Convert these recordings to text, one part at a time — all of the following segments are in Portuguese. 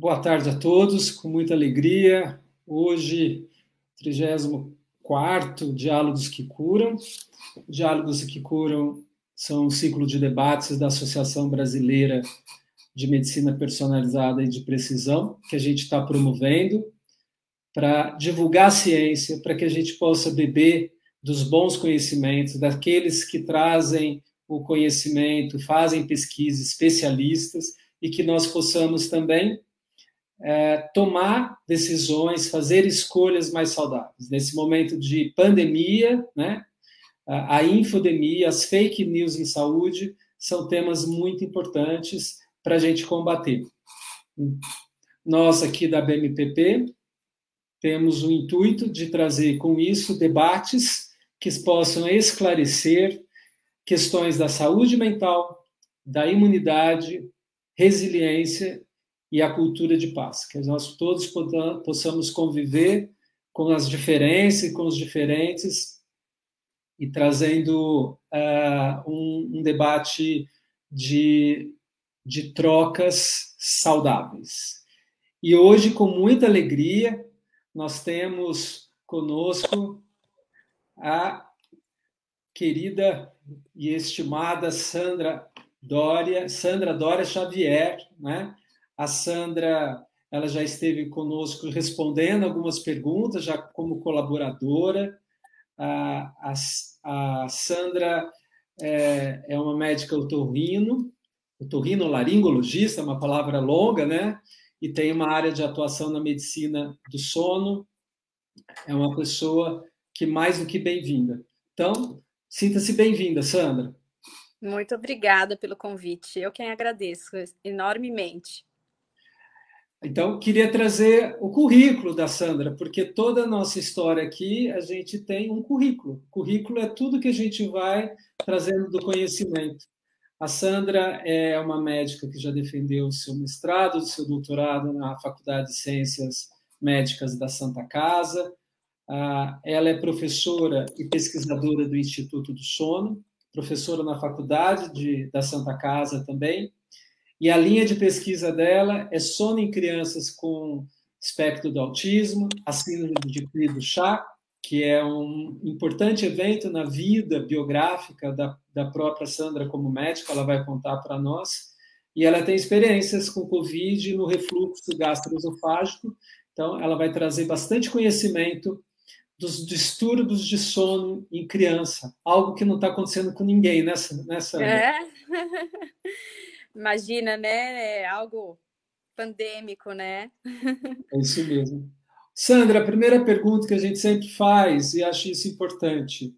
Boa tarde a todos, com muita alegria. Hoje, 34 Diálogos que Curam. Diálogos que Curam são um ciclo de debates da Associação Brasileira de Medicina Personalizada e de Precisão, que a gente está promovendo para divulgar a ciência, para que a gente possa beber dos bons conhecimentos, daqueles que trazem o conhecimento, fazem pesquisa, especialistas, e que nós possamos também é, tomar decisões, fazer escolhas mais saudáveis. Nesse momento de pandemia, né, a infodemia, as fake news em saúde são temas muito importantes para a gente combater. Nós aqui da BMPP temos o intuito de trazer com isso debates que possam esclarecer questões da saúde mental, da imunidade, resiliência e a cultura de paz, que nós todos possamos conviver com as diferenças e com os diferentes e trazendo uh, um, um, debate de, de trocas saudáveis. E hoje, com muita alegria, nós temos conosco a querida e estimada Sandra Dória, Sandra Dória Xavier, né? A Sandra, ela já esteve conosco respondendo algumas perguntas, já como colaboradora. A, a, a Sandra é, é, uma médica otorrino, otorrino-laringologista, uma palavra longa, né? E tem uma área de atuação na medicina do sono. É uma pessoa que mais do que bem-vinda. Então, sinta-se bem-vinda, Sandra. Muito obrigada pelo convite. Eu quem agradeço enormemente. Então, queria trazer o currículo da Sandra, porque toda a nossa história aqui, a gente tem um currículo. currículo é tudo que a gente vai trazendo do conhecimento. A Sandra é uma médica que já defendeu o seu mestrado, o seu doutorado na Faculdade de Ciências Médicas da Santa Casa. Ah, ela é professora e pesquisadora do Instituto do Sono, professora na Faculdade de, da Santa Casa também, e a linha de pesquisa dela é sono em crianças com espectro do autismo, a síndrome de Cri do chá, que é um importante evento na vida biográfica da, da própria Sandra como médica, ela vai contar para nós. E ela tem experiências com Covid no refluxo gastroesofágico, então ela vai trazer bastante conhecimento dos distúrbios de sono em criança, algo que não está acontecendo com ninguém nessa nessa. É. Imagina, né? É algo pandêmico, né? É isso mesmo. Sandra, a primeira pergunta que a gente sempre faz, e acho isso importante.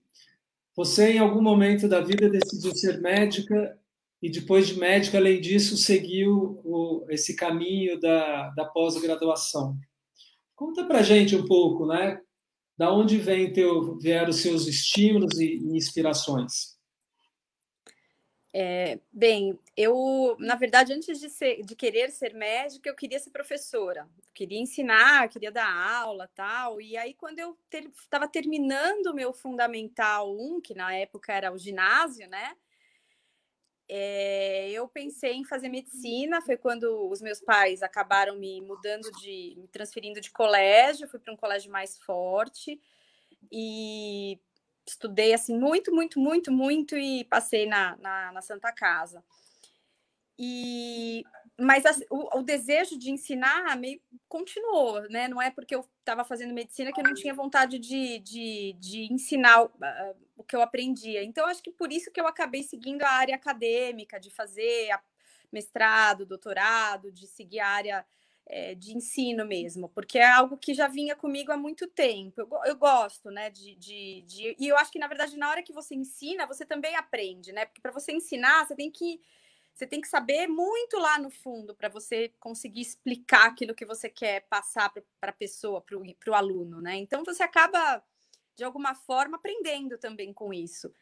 Você, em algum momento da vida, decidiu ser médica e, depois de médica, além disso, seguiu o, esse caminho da, da pós-graduação. Conta para gente um pouco, né? Da onde vem teu, vieram os seus estímulos e, e inspirações? É, bem, eu, na verdade, antes de, ser, de querer ser médica, eu queria ser professora, queria ensinar, queria dar aula, tal. E aí, quando eu estava ter, terminando o meu Fundamental 1, que na época era o ginásio, né? É, eu pensei em fazer medicina. Foi quando os meus pais acabaram me mudando de, me transferindo de colégio. Fui para um colégio mais forte e estudei assim muito, muito, muito, muito e passei na, na, na Santa Casa. E mas assim, o, o, desejo de ensinar meio continuou, né? Não é porque eu estava fazendo medicina que eu não tinha vontade de, de, de ensinar uh, o que eu aprendia. Então, acho que por isso que eu acabei seguindo a área acadêmica, de fazer mestrado, doutorado, de seguir a área é, de ensino mesmo, porque é algo que já vinha comigo há muito tempo. Eu, eu gosto, né? De, de, de, E eu acho que, na verdade, na hora que você ensina, você também aprende, né? Porque para você ensinar, você tem que. Você tem que saber muito lá no fundo para você conseguir explicar aquilo que você quer passar para a pessoa, para o aluno, né? Então você acaba, de alguma forma, aprendendo também com isso.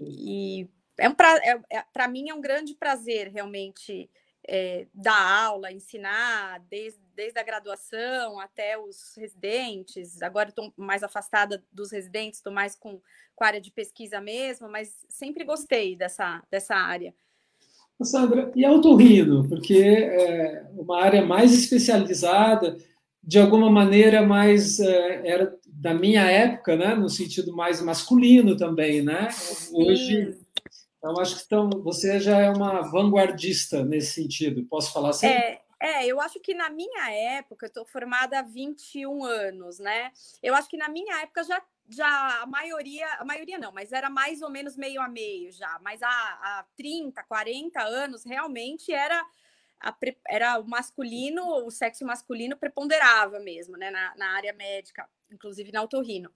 E é um pra... é, é, para mim é um grande prazer realmente é, dar aula, ensinar, desde, desde a graduação até os residentes. Agora estou mais afastada dos residentes, estou mais com, com a área de pesquisa mesmo, mas sempre gostei dessa, dessa área. Sandra, e autorrino? Porque é uma área mais especializada, de alguma maneira mais é, era da minha época, né, no sentido mais masculino também, né? Hoje, então acho que então, você já é uma vanguardista nesse sentido. Posso falar assim? É, é, eu acho que na minha época, eu estou formada há 21 anos, né? Eu acho que na minha época já, já a maioria, a maioria não, mas era mais ou menos meio a meio já. Mas há, há 30, 40 anos, realmente era, a, era o masculino, o sexo masculino preponderava mesmo, né? Na, na área médica, inclusive na autorrino.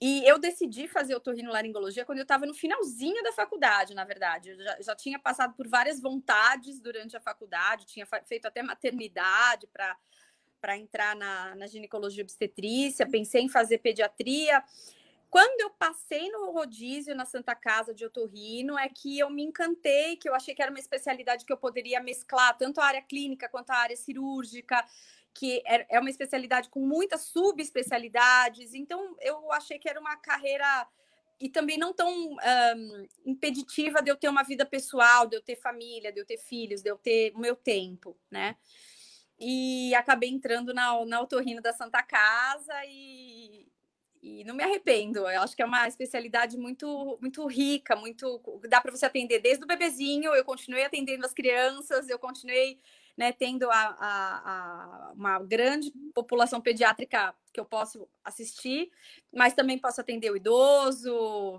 E eu decidi fazer otorrinolaringologia quando eu estava no finalzinho da faculdade, na verdade. Eu já, já, tinha passado por várias vontades durante a faculdade, tinha feito até maternidade para entrar na, na ginecologia obstetrícia, pensei em fazer pediatria. Quando eu passei no rodízio na Santa Casa de Otorrino, é que eu me encantei, que eu achei que era uma especialidade que eu poderia mesclar tanto a área clínica quanto a área cirúrgica que é, é uma especialidade com muitas subespecialidades, então eu achei que era uma carreira e também não tão um, impeditiva de eu ter uma vida pessoal, de eu ter família, de eu ter filhos, de eu ter o meu tempo, né? E acabei entrando na, na Otorrino da Santa Casa e, e não me arrependo. Eu acho que é uma especialidade muito muito rica, muito dá para você atender desde o bebezinho. Eu continuei atendendo as crianças, eu continuei né, tendo a, a, a, uma grande população pediátrica que eu posso assistir, mas também posso atender o idoso,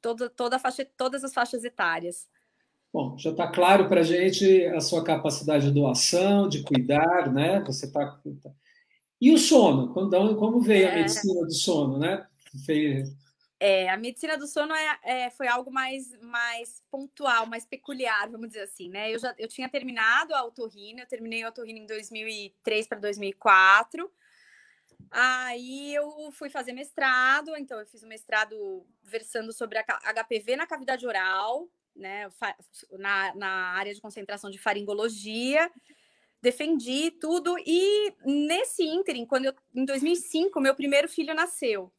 toda, toda faixa, todas as faixas etárias. Bom, já está claro para a gente a sua capacidade de doação, de cuidar, né? Você está. E o sono? Como veio a é. medicina do sono, né? É, a medicina do sono é, é, foi algo mais, mais pontual, mais peculiar, vamos dizer assim, né? Eu já eu tinha terminado a otorrino, eu terminei a otorrino em 2003 para 2004. Aí eu fui fazer mestrado, então eu fiz um mestrado versando sobre a HPV na cavidade oral, né, na, na área de concentração de faringologia. Defendi tudo e nesse ínterim, quando eu, em 2005, meu primeiro filho nasceu.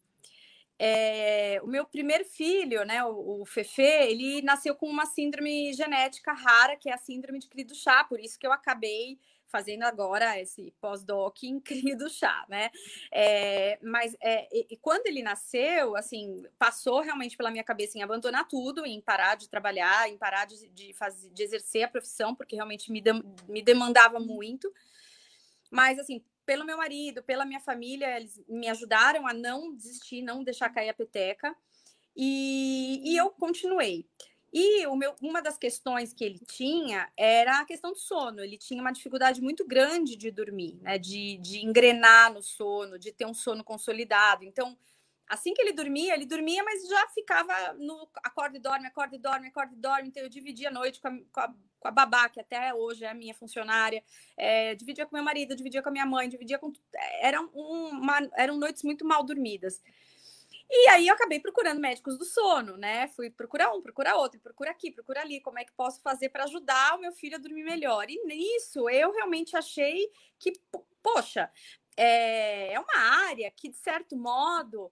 É, o meu primeiro filho, né, o, o Fefe, ele nasceu com uma síndrome genética rara, que é a síndrome de cri do chá, por isso que eu acabei fazendo agora esse pós-doc em cri do chá, né? É, mas é, e, quando ele nasceu, assim, passou realmente pela minha cabeça em abandonar tudo, em parar de trabalhar, em parar de, de, fazer, de exercer a profissão, porque realmente me, de, me demandava muito. Mas, assim, pelo meu marido, pela minha família, eles me ajudaram a não desistir, não deixar cair a peteca. E, e eu continuei. E meu, uma das questões que ele tinha era a questão do sono. Ele tinha uma dificuldade muito grande de dormir, né? De, de engrenar no sono, de ter um sono consolidado. Então, assim que ele dormia, ele dormia, mas já ficava no acorda e dorme, acorda e dorme, acorda e dorme. Então, eu dividia a noite com a, com a, com a babá, que até hoje é a minha funcionária, é, dividia com meu marido, dividia com a minha mãe, dividia com. Eram, uma, eram noites muito mal dormidas. E aí eu acabei procurando médicos do sono, né? Fui procurar um, procurar outro, procura aqui, procura ali, como é que posso fazer para ajudar o meu filho a dormir melhor. E nisso eu realmente achei que, poxa, é, é uma área que, de certo modo,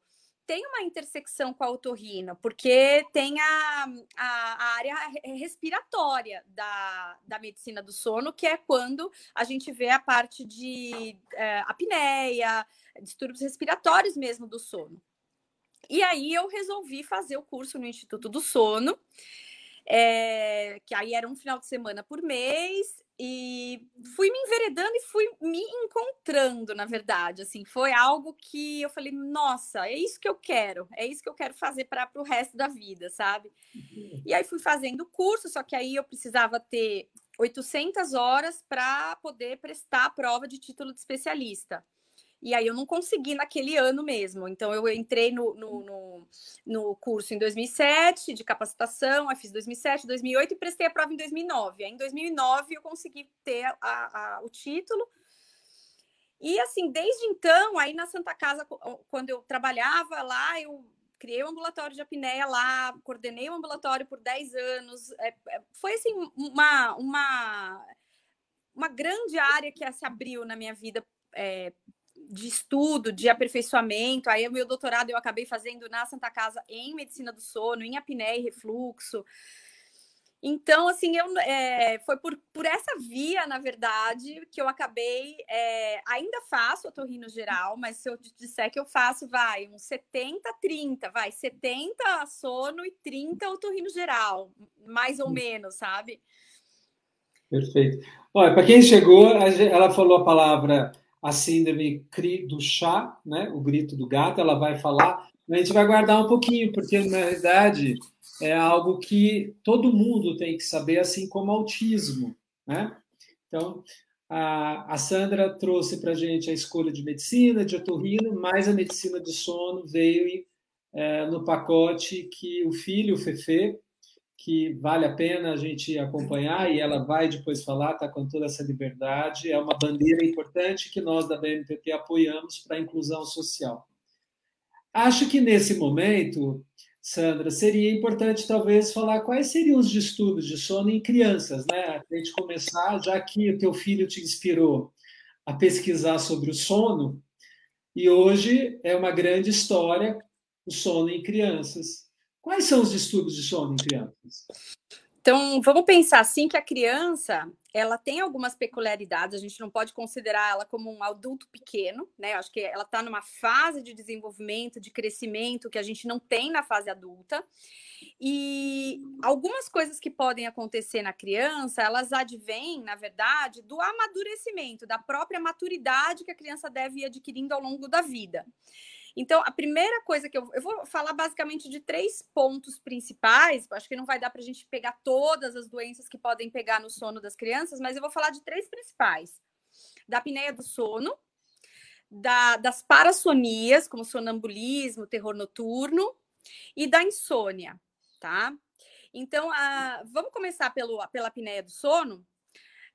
tem uma intersecção com a otorrina, porque tem a, a, a, área respiratória da, da medicina do sono, que é quando a gente vê a parte de é, apneia, distúrbios respiratórios mesmo do sono. E aí eu resolvi fazer o curso no Instituto do Sono, é, que aí era um final de semana por mês, e fui me enveredando e fui me encontrando, na verdade. Assim, foi algo que eu falei, nossa, é isso que eu quero, é isso que eu quero fazer para o resto da vida, sabe? Uhum. E aí fui fazendo o curso, só que aí eu precisava ter 800 horas para poder prestar a prova de título de especialista. E aí eu não consegui naquele ano mesmo. Então eu entrei no, no, no, no curso em 2007 de capacitação, aí fiz 2007, 2008 e prestei a prova em 2009. Aí em 2009 eu consegui ter a, a, o título. E assim, desde então, aí na Santa Casa, quando eu trabalhava lá, eu criei um ambulatório de apneia lá, coordenei um ambulatório por 10 anos. É, é, foi assim, uma, uma, uma grande área que se abriu na minha vida é, de estudo, de aperfeiçoamento. Aí o meu doutorado eu acabei fazendo na Santa Casa em medicina do sono, em apneia e refluxo. Então, assim, eu, é, foi por, por essa via, na verdade, que eu acabei. É, ainda faço otorrino geral, mas se eu disser que eu faço, vai, uns 70, 30, vai, 70 sono e 30 otorrino geral, mais ou hum. menos, sabe? Perfeito. Olha, para quem chegou, ela falou a palavra a síndrome CRI do chá, né? o grito do gato, ela vai falar, a gente vai guardar um pouquinho, porque na realidade é algo que todo mundo tem que saber, assim como autismo. Né? Então, a, a Sandra trouxe para a gente a escolha de medicina, de otorrino, mas a medicina de sono veio é, no pacote que o filho, o Fefe, que vale a pena a gente acompanhar e ela vai depois falar, está com toda essa liberdade. É uma bandeira importante que nós da BNPP apoiamos para a inclusão social. Acho que nesse momento, Sandra, seria importante talvez falar quais seriam os distúrbios de sono em crianças, né? A gente começar, já que o teu filho te inspirou a pesquisar sobre o sono, e hoje é uma grande história o sono em crianças. Quais são os distúrbios de sono em crianças? Então, vamos pensar assim que a criança, ela tem algumas peculiaridades, a gente não pode considerar ela como um adulto pequeno, né? Acho que ela está numa fase de desenvolvimento, de crescimento que a gente não tem na fase adulta. E algumas coisas que podem acontecer na criança, elas advêm, na verdade, do amadurecimento, da própria maturidade que a criança deve ir adquirindo ao longo da vida. Então, a primeira coisa que eu, eu vou falar basicamente de três pontos principais, acho que não vai dar para a gente pegar todas as doenças que podem pegar no sono das crianças, mas eu vou falar de três principais: da apneia do sono, da, das parassonias, como sonambulismo, terror noturno, e da insônia, tá? Então, a, vamos começar pelo, pela apneia do sono.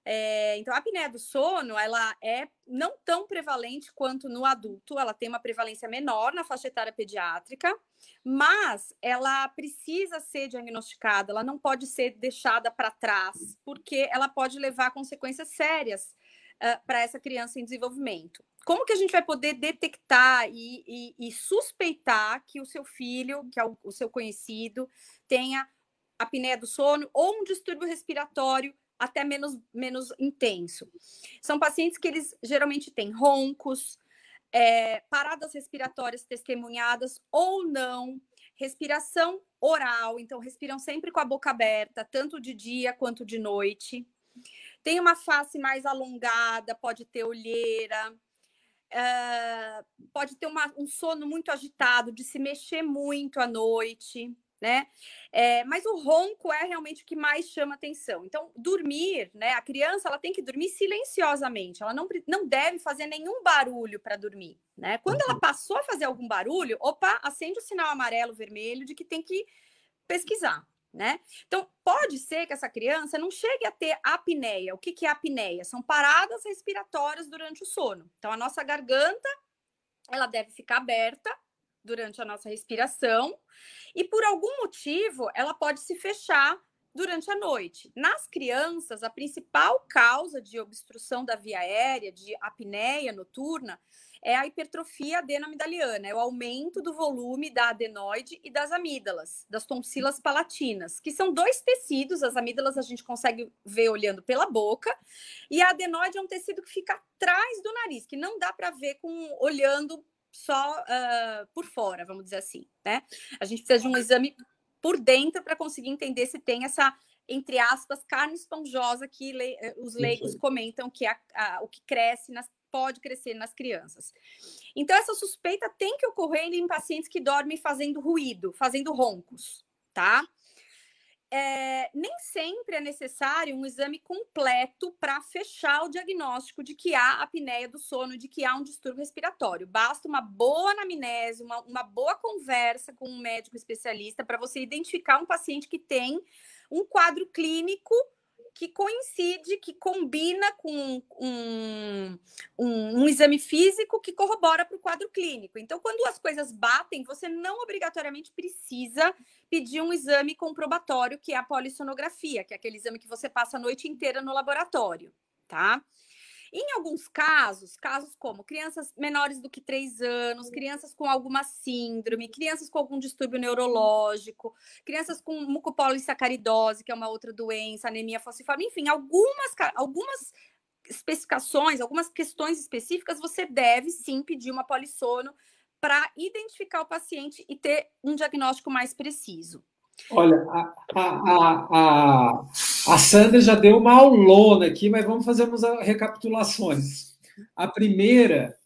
É, então, a apneia do sono, ela é não tão prevalente quanto no adulto, ela tem uma prevalência menor na faixa etária pediátrica, mas ela precisa ser diagnosticada, ela não pode ser deixada para trás, porque ela pode levar a consequências sérias uh, para essa criança em desenvolvimento. Como que a gente vai poder detectar e, e, e suspeitar que o seu filho, que é o, o seu conhecido, tenha apneia do sono ou um distúrbio respiratório até menos, menos intenso. São pacientes que eles geralmente têm roncos, é, paradas respiratórias testemunhadas ou não, respiração oral, então respiram sempre com a boca aberta, tanto de dia quanto de noite. Tem uma face mais alongada, pode ter olheira, é, pode ter uma, um sono muito agitado, de se mexer muito à noite né? É, mas o ronco é realmente o que mais chama atenção. Então, dormir, né? A criança ela tem que dormir silenciosamente, ela não, não deve fazer nenhum barulho para dormir, né? Quando ela uhum. passou a fazer algum barulho, opa, acende o sinal amarelo, vermelho de que tem que pesquisar. Né? Então, pode ser que essa criança não chegue a ter apneia. O que, que é apneia? São paradas respiratórias durante o sono. Então, a nossa garganta ela deve ficar aberta durante a nossa respiração e por algum motivo ela pode se fechar durante a noite. Nas crianças, a principal causa de obstrução da via aérea, de apneia noturna, é a hipertrofia adenomidaliana, é o aumento do volume da adenoide e das amígdalas, das tonsilas palatinas, que são dois tecidos, as amígdalas a gente consegue ver olhando pela boca, e a adenoide é um tecido que fica atrás do nariz, que não dá para ver com olhando só uh, por fora, vamos dizer assim, né? A gente precisa de um exame por dentro para conseguir entender se tem essa, entre aspas, carne esponjosa que le eh, os leigos comentam que é a, a, o que cresce nas, pode crescer nas crianças. Então, essa suspeita tem que ocorrer em pacientes que dormem fazendo ruído, fazendo roncos, tá? É, nem sempre é necessário um exame completo para fechar o diagnóstico de que há apneia do sono, de que há um distúrbio respiratório. Basta uma boa anamnese, uma, uma boa conversa com um médico especialista para você identificar um paciente que tem um quadro clínico que coincide, que combina com um, um, um exame físico que corrobora para o quadro clínico. Então, quando as coisas batem, você não obrigatoriamente precisa pedir um exame comprobatório, que é a polissonografia, que é aquele exame que você passa a noite inteira no laboratório, tá? Em alguns casos, casos como crianças menores do que três anos, crianças com alguma síndrome, crianças com algum distúrbio neurológico, crianças com mucopolissacaridose, que é uma outra doença, anemia falciforme, enfim, algumas, algumas especificações, algumas questões específicas, você deve sim pedir uma polissono para identificar o paciente e ter um diagnóstico mais preciso. Olha, a, a, a, a, Sandra já deu uma aulona aqui, mas vamos fazer umas recapitulações. A primeira,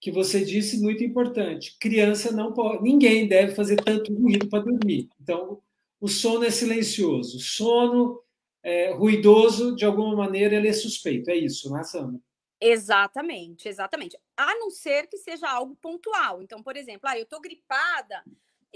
que você disse, muito importante: criança não pode, ninguém deve fazer tanto ruído para dormir. Então, o sono é silencioso. Sono é, ruidoso, de alguma maneira, ele é suspeito. É isso, não é, Sandra? Exatamente, exatamente. A não ser que seja algo pontual. Então, por exemplo, ah, eu estou gripada,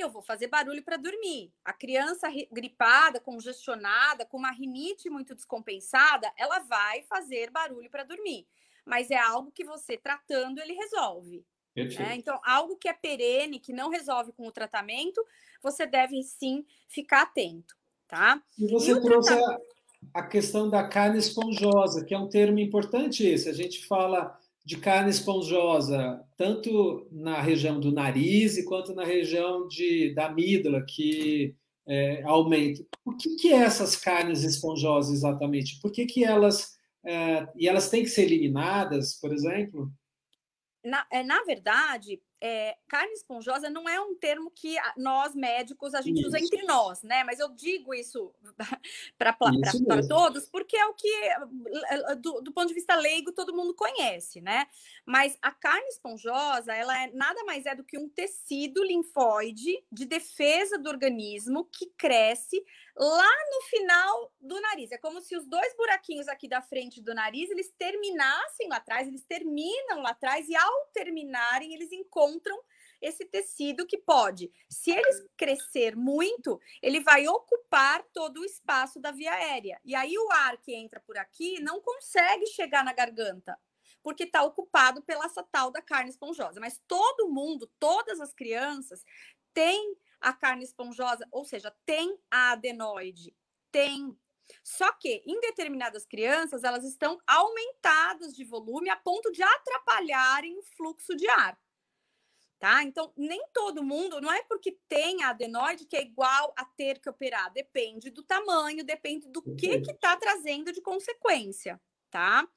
eu vou fazer barulho para dormir. A criança gripada, congestionada, com uma rinite muito descompensada, ela vai fazer barulho para dormir. Mas é algo que você tratando, ele resolve. Né? Então, algo que é perene, que não resolve com o tratamento, você deve sim ficar atento, tá? E você e trouxe tratamento a questão da carne esponjosa, que é um termo importante esse. A gente fala de carne esponjosa tanto na região do nariz quanto na região de, da amígdala, que é, aumenta. O que, que é essas carnes esponjosas exatamente? Por que, que elas. É, e elas têm que ser eliminadas, por exemplo? Na, é, na verdade, é, carne esponjosa não é um termo que nós médicos a gente isso. usa entre nós, né? Mas eu digo isso para todos porque é o que, do, do, ponto de vista leigo, todo mundo conhece, né? Mas a carne esponjosa, ela é nada mais é do que um tecido linfóide de defesa do organismo que cresce lá no final do nariz. É como se os dois buraquinhos aqui da frente do nariz eles terminassem lá atrás, eles terminam lá atrás e ao terminarem eles encontram esse tecido que pode, se ele crescer muito, ele vai ocupar todo o espaço da via aérea. E aí o ar que entra por aqui não consegue chegar na garganta, porque está ocupado pela essa tal da carne esponjosa. Mas todo mundo, todas as crianças, têm a carne esponjosa, ou seja, tem a adenoide, tem. Só que em determinadas crianças, elas estão aumentadas de volume a ponto de atrapalharem o fluxo de ar. Tá? Então, nem todo mundo, não é porque tem adenoide que é igual a ter que operar. Depende do tamanho, depende do que está trazendo de consequência, tá?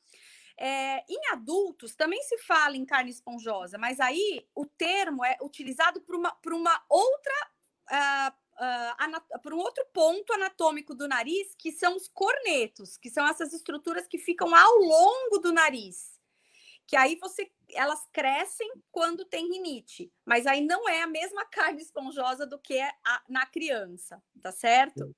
É, em adultos também se fala em carne esponjosa, mas aí o termo é utilizado por uma, por uma outra. Uh, Uh, por um outro ponto anatômico do nariz, que são os cornetos, que são essas estruturas que ficam ao longo do nariz. Que aí você, elas crescem quando tem rinite, mas aí não é a mesma carne esponjosa do que é a, na criança, tá certo?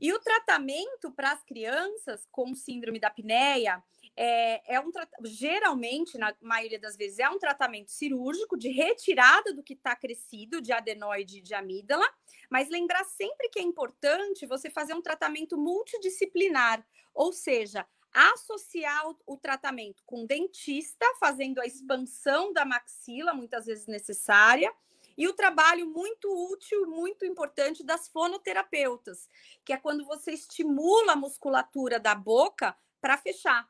E o tratamento para as crianças com síndrome da apneia é, é um geralmente, na maioria das vezes, é um tratamento cirúrgico de retirada do que está crescido de adenoide de amígdala, mas lembrar sempre que é importante você fazer um tratamento multidisciplinar, ou seja, associar o, tratamento com dentista, fazendo a expansão da maxila, muitas vezes necessária, e o trabalho muito útil, muito importante das fonoterapeutas, que é quando você estimula a musculatura da boca para fechar.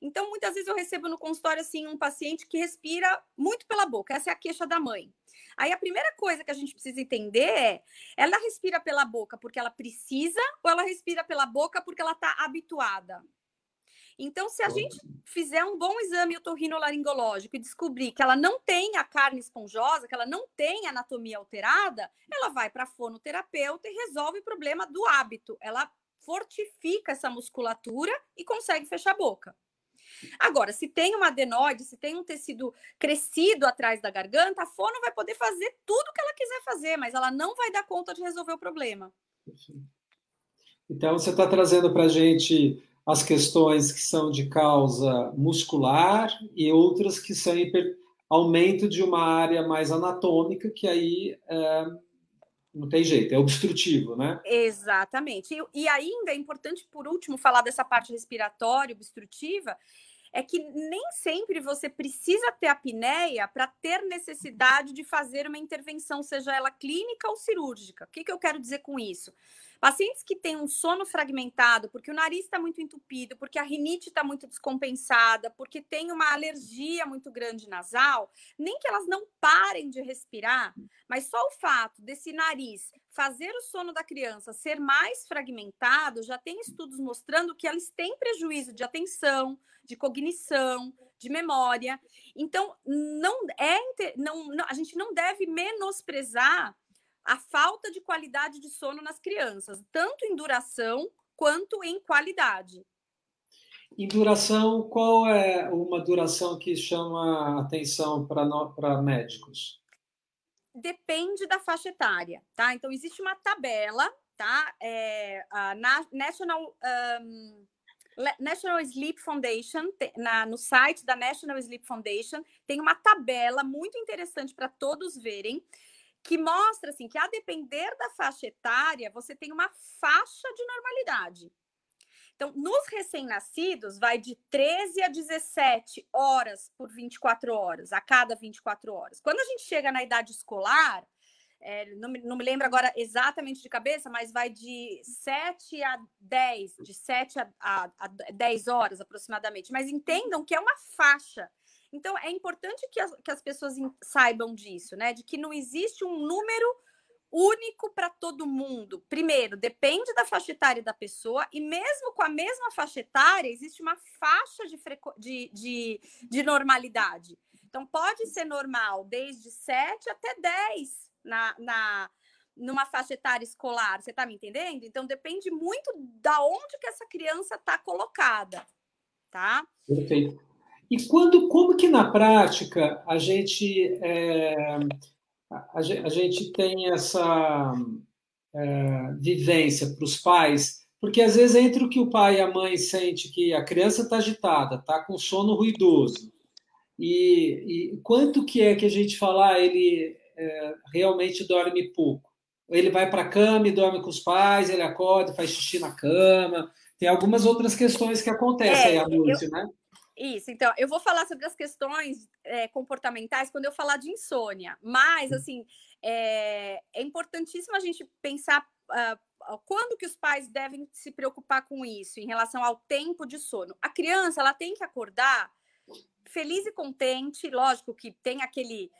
Então, muitas vezes eu recebo no consultório assim um paciente que respira muito pela boca. Essa é a queixa da mãe. Aí a primeira coisa que a gente precisa entender é: ela respira pela boca porque ela precisa ou ela respira pela boca porque ela está habituada? Então, se a gente fizer um bom exame otorrinolaringológico e descobrir que ela não tem a carne esponjosa, que ela não tem anatomia alterada, ela vai para a fonoterapeuta e resolve o problema do hábito. Ela fortifica essa musculatura e consegue fechar a boca. Agora, se tem uma adenoide, se tem um tecido crescido atrás da garganta, a fono vai poder fazer tudo o que ela quiser fazer, mas ela não vai dar conta de resolver o problema. Então, você está trazendo para a gente as questões que são de causa muscular e outras que são hiper... aumento de uma área mais anatômica, que aí é, não tem jeito, é obstrutivo, né? Exatamente. E, e ainda é importante, por último, falar dessa parte respiratória obstrutiva, é que nem sempre você precisa ter apneia para ter necessidade de fazer uma intervenção, seja ela clínica ou cirúrgica. O que, que eu quero dizer com isso? Pacientes que têm um sono fragmentado, porque o nariz está muito entupido, porque a rinite está muito descompensada, porque tem uma alergia muito grande nasal, nem que elas não parem de respirar, mas só o fato desse nariz fazer o sono da criança ser mais fragmentado, já tem estudos mostrando que eles têm prejuízo de atenção, de cognição, de memória. Então, não é não, não a gente não deve menosprezar a falta de qualidade de sono nas crianças, tanto em duração quanto em qualidade. Em duração, qual é uma duração que chama atenção para médicos? Depende da faixa etária, tá? Então, existe uma tabela, tá? É, a National, um, National Sleep Foundation, na, no site da National Sleep Foundation, tem uma tabela muito interessante para todos verem, que mostra assim que a depender da faixa etária, você tem uma faixa de normalidade. Então, nos recém-nascidos, vai de 13 a 17 horas por 24 horas, a cada 24 horas. Quando a gente chega na idade escolar, é, não, me, não, me, lembro agora exatamente de cabeça, mas vai de 7 a 10, de 7 a, a, a 10 horas aproximadamente. Mas entendam que é uma faixa. Então, é importante que as, que as pessoas saibam disso, né? De que não existe um número único para todo mundo. Primeiro, depende da faixa etária da pessoa, e mesmo com a mesma faixa etária, existe uma faixa de, de, de, de normalidade. Então, pode ser normal desde 7 até 10 na, na, numa faixa etária escolar. Você está me entendendo? Então, depende muito da onde que essa criança está colocada. Tá? Perfeito. E quando, como que na prática a gente, é, a, a, gente tem essa é, vivência para os pais? Porque às vezes entre o que o pai e a mãe sente que a criança está agitada, está com sono ruidoso, e, e, quanto que é que a gente fala, ah, ele é, realmente dorme pouco? Ele vai para a cama e dorme com os pais, ele acorda, faz xixi na cama. Tem algumas outras questões que acontecem é, aí à noite, eu... né? Isso, então, eu vou falar sobre as questões é, comportamentais quando eu falar de insônia, mas, hum. assim, é, é importantíssimo a gente pensar uh, quando que os pais devem se preocupar com isso, em relação ao tempo de sono. A criança, ela tem que acordar feliz e contente, lógico que tem aquele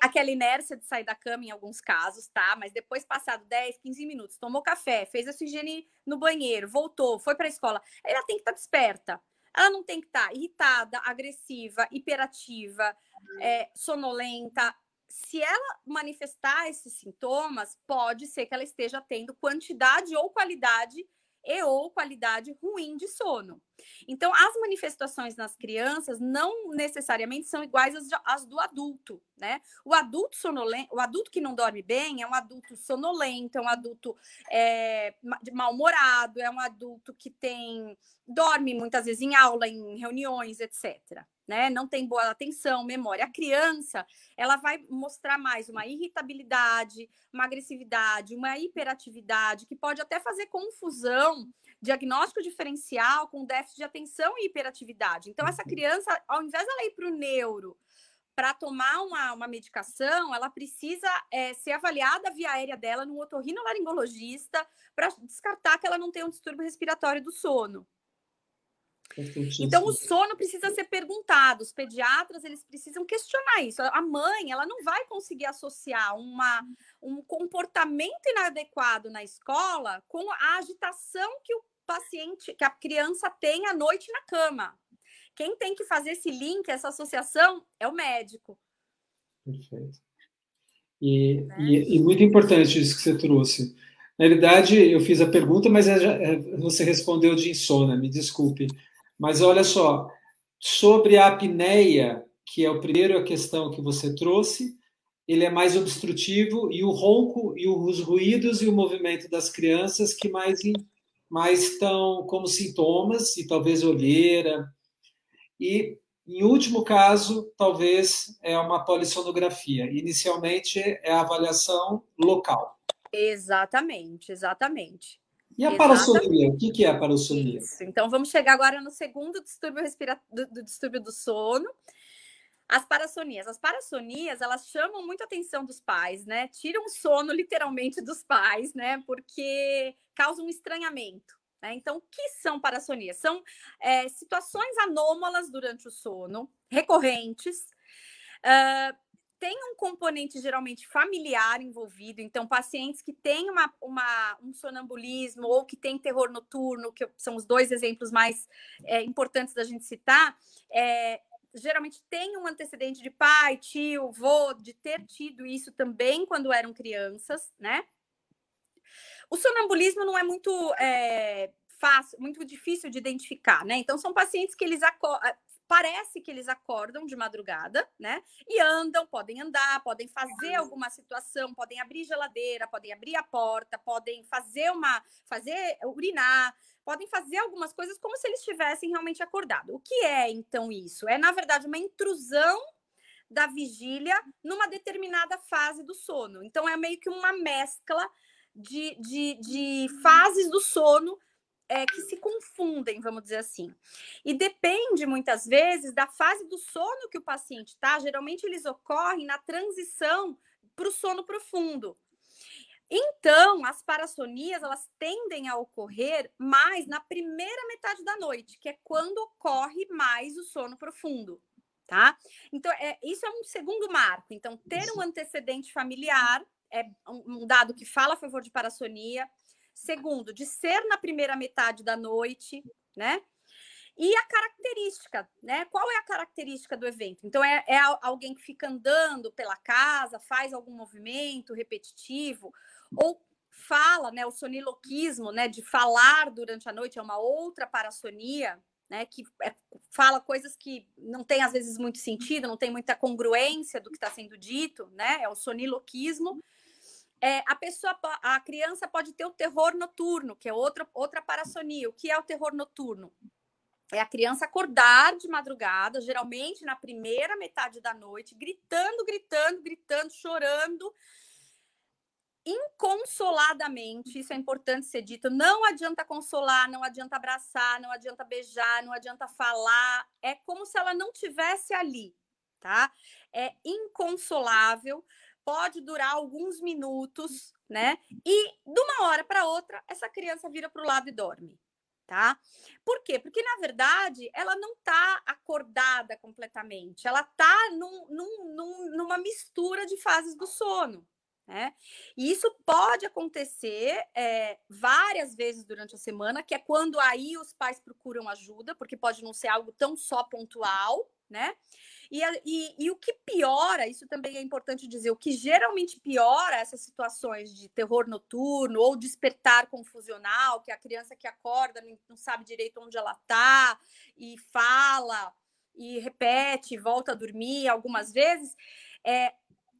aquela inércia de sair da cama em alguns casos, tá? Mas depois passado 10, 15 minutos, tomou café, fez a sua higiene no banheiro, voltou, foi para a escola, ela tem que estar tá desperta. Ela não tem que estar tá irritada, agressiva, hiperativa, é, sonolenta. Se ela manifestar esses sintomas, pode ser que ela esteja tendo quantidade ou qualidade e ou qualidade ruim de sono. Então, as manifestações nas crianças não necessariamente são iguais às, às do adulto, né? O adulto sonolento, o adulto que não dorme bem é um adulto sonolento, é um adulto é, mal-humorado, é um adulto que tem dorme muitas vezes em aula, em reuniões, etc né? Não tem boa atenção, memória. A criança, ela vai mostrar mais uma irritabilidade, uma agressividade, uma hiperatividade, que pode até fazer confusão, diagnóstico diferencial com déficit de atenção e hiperatividade. Então, essa uhum. criança, ao invés dela ir para o neuro para tomar uma, uma medicação, ela precisa é, ser avaliada via aérea dela no otorrinolaringologista para descartar que ela não tem um distúrbio respiratório do sono. Então o sono precisa ser perguntado. Os pediatras eles precisam questionar isso. A mãe ela não vai conseguir associar uma, um comportamento inadequado na escola com a agitação que o paciente, que a criança tem à noite na cama. Quem tem que fazer esse link, essa associação, é o médico. Perfeito. E, né? e, e muito importante isso que você trouxe. Na realidade, eu fiz a pergunta, mas é é, você respondeu de insônia, me desculpe. Mas olha só, sobre a apneia, que é a primeira questão que você trouxe, ele é mais obstrutivo e o ronco e os ruídos e o movimento das crianças que mais mais estão como sintomas e talvez olheira. E em último caso talvez é uma polissonografia. Inicialmente é a avaliação local. Exatamente exatamente e a parasomnia? O que é a parasomnia? Isso. Então, vamos chegar agora no segundo distúrbio, respira... do, do distúrbio do sono. As parassonias. As parassonias, elas chamam muito a atenção dos pais, né? Tiram o sono, literalmente, dos pais, né? Porque causam um estranhamento. Né? Então, o que são parassonias? São é, situações anômalas durante o sono, recorrentes, uh, tem um componente geralmente familiar envolvido, então pacientes que têm uma, uma, um sonambulismo ou que têm terror noturno, que são os dois exemplos mais é, importantes da gente citar, é, geralmente tem um antecedente de pai, tio, vô, de ter tido isso também quando eram crianças, né? O sonambulismo não é muito é, fácil, muito difícil de identificar, né? Então, são pacientes que eles parece que eles acordam de madrugada, né? E andam, podem andar, podem fazer alguma situação, podem abrir geladeira, podem abrir a porta, podem fazer uma, fazer urinar, podem fazer algumas coisas como se eles estivessem realmente acordado. O que é então isso? É na verdade uma intrusão da vigília numa determinada fase do sono. Então é meio que uma mescla de, de, de fases do sono é, que se confundem, vamos dizer assim. E depende muitas vezes da fase do sono que o paciente está. Geralmente eles ocorrem na transição para o sono profundo. Então, as parassonias elas tendem a ocorrer mais na primeira metade da noite, que é quando ocorre mais o sono profundo, tá? Então, é, isso é um segundo marco. Então, ter um antecedente familiar é um dado que fala a favor de parassonia. Segundo, de ser na primeira metade da noite, né? E a característica, né? Qual é a característica do evento? Então, é, é alguém que fica andando pela casa, faz algum movimento repetitivo, ou fala, né? O soniloquismo, né? De falar durante a noite é uma outra parassonia, né? Que é, fala coisas que não tem, às vezes, muito sentido, não tem muita congruência do que está sendo dito, né? É o soniloquismo é, a pessoa, a criança pode ter o terror noturno, que é outra, outra parassonia. O que é o terror noturno? É a criança acordar de madrugada, geralmente na primeira metade da noite, gritando, gritando, gritando, chorando, inconsoladamente. Isso é importante ser dito. Não adianta consolar, não adianta abraçar, não adianta beijar, não adianta falar. É como se ela não tivesse ali, tá? É inconsolável pode durar alguns minutos, né? E de uma hora para outra, essa criança vira para o lado e dorme, tá? Por quê? Porque, na verdade, ela não está acordada completamente, ela está num, num, num, numa mistura de fases do sono. Né? E isso pode acontecer é, várias vezes durante a semana, que é quando aí os pais procuram ajuda, porque pode não ser algo tão só pontual, né? E, e, e, o que piora, isso também é importante dizer, o que geralmente piora essas situações de terror noturno ou despertar confusional, que a criança que acorda não sabe direito onde ela está e fala e repete, volta a dormir algumas vezes, é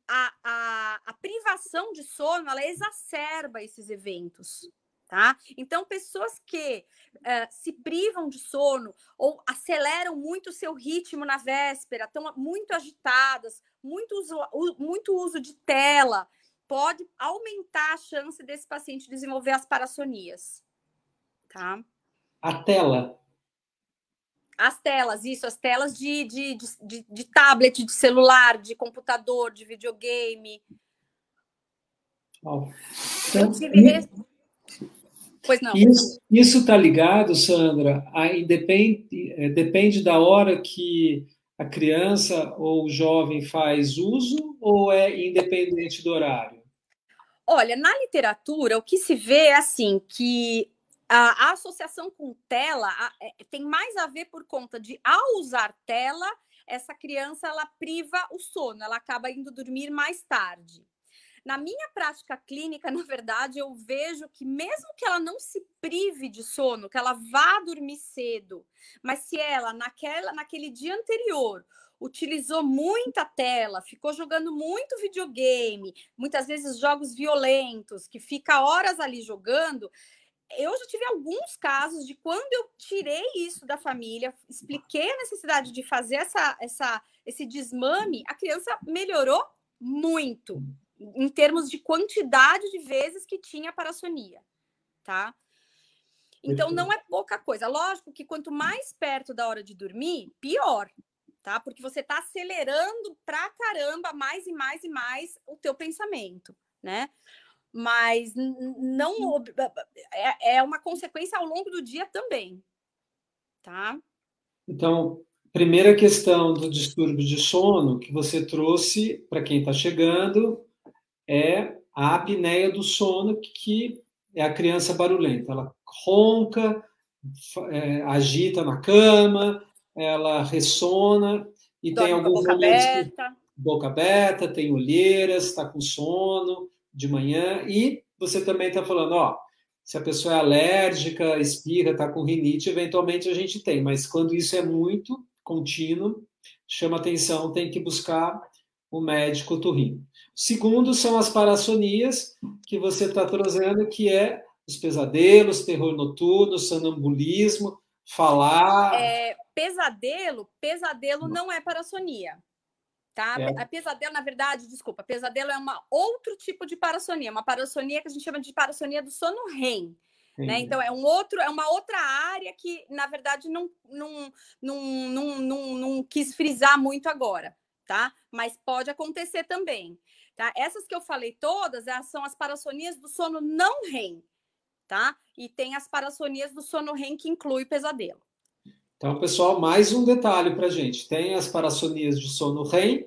a, a, a privação de sono ela exacerba esses eventos tá? Então, pessoas que uh, se privam de sono ou aceleram muito o seu ritmo na véspera, estão muito agitadas, muito uso, muito uso de tela, pode aumentar a chance desse paciente desenvolver as parassonias, tá? A tela. As telas, isso, as telas de, de, de, de, tablet, de celular, de computador, de videogame. Oh. Então, Pois não. Isso está ligado, Sandra, a, depende, é, depende da hora que a criança ou o jovem faz uso ou é independente do horário? Olha, na literatura, o que se vê é assim, que a, a associação com tela a, é, tem mais a ver por conta de, ao usar tela, essa criança ela priva o sono, ela acaba indo dormir mais tarde. Na minha prática clínica, na verdade, eu vejo que mesmo que ela não se prive de sono, que ela vá dormir cedo, mas se ela naquela naquele dia anterior utilizou muita tela, ficou jogando muito videogame, muitas vezes jogos violentos, que fica horas ali jogando, eu já tive alguns casos de quando eu tirei isso da família, expliquei a necessidade de fazer essa, essa, esse desmame, a criança melhorou muito em termos de quantidade de vezes que tinha parassonia, tá? Então não é pouca coisa. Lógico que quanto mais perto da hora de dormir, pior, tá? Porque você está acelerando pra caramba mais e mais e mais o teu pensamento, né? Mas não é, é uma consequência ao longo do dia também, tá? Então, primeira questão do distúrbio de sono que você trouxe para quem está chegando é a apneia do sono, que é a criança barulhenta. Ela ronca, é, agita na cama, ela ressona e Dorme tem alguns boca momentos aberta. Que, boca aberta, tem olheiras, está com sono de manhã e você também está falando, ó, se a pessoa é alérgica, espirra, está com rinite, eventualmente a gente tem, mas quando isso é muito contínuo, chama atenção, tem que buscar o médico turrino. Segundo são as parassonias que você está trazendo, que é os pesadelos, terror noturno, sonambulismo, falar. É, pesadelo, pesadelo não é parassonia. Tá? É. A pesadelo, na verdade, desculpa, pesadelo é uma outro tipo de parassonia, uma parassonia que a gente chama de parassonia do sono REM. Né? Então é um outro, é uma outra área que, na verdade, não, não, não, não, não, não quis frisar muito agora, tá? Mas pode acontecer também. Tá? Essas que eu falei todas são as parassonias do sono não REM, tá? E tem as parassonias do sono REM que inclui pesadelo. Então, pessoal, mais um detalhe para gente. Tem as parassonias de sono REM,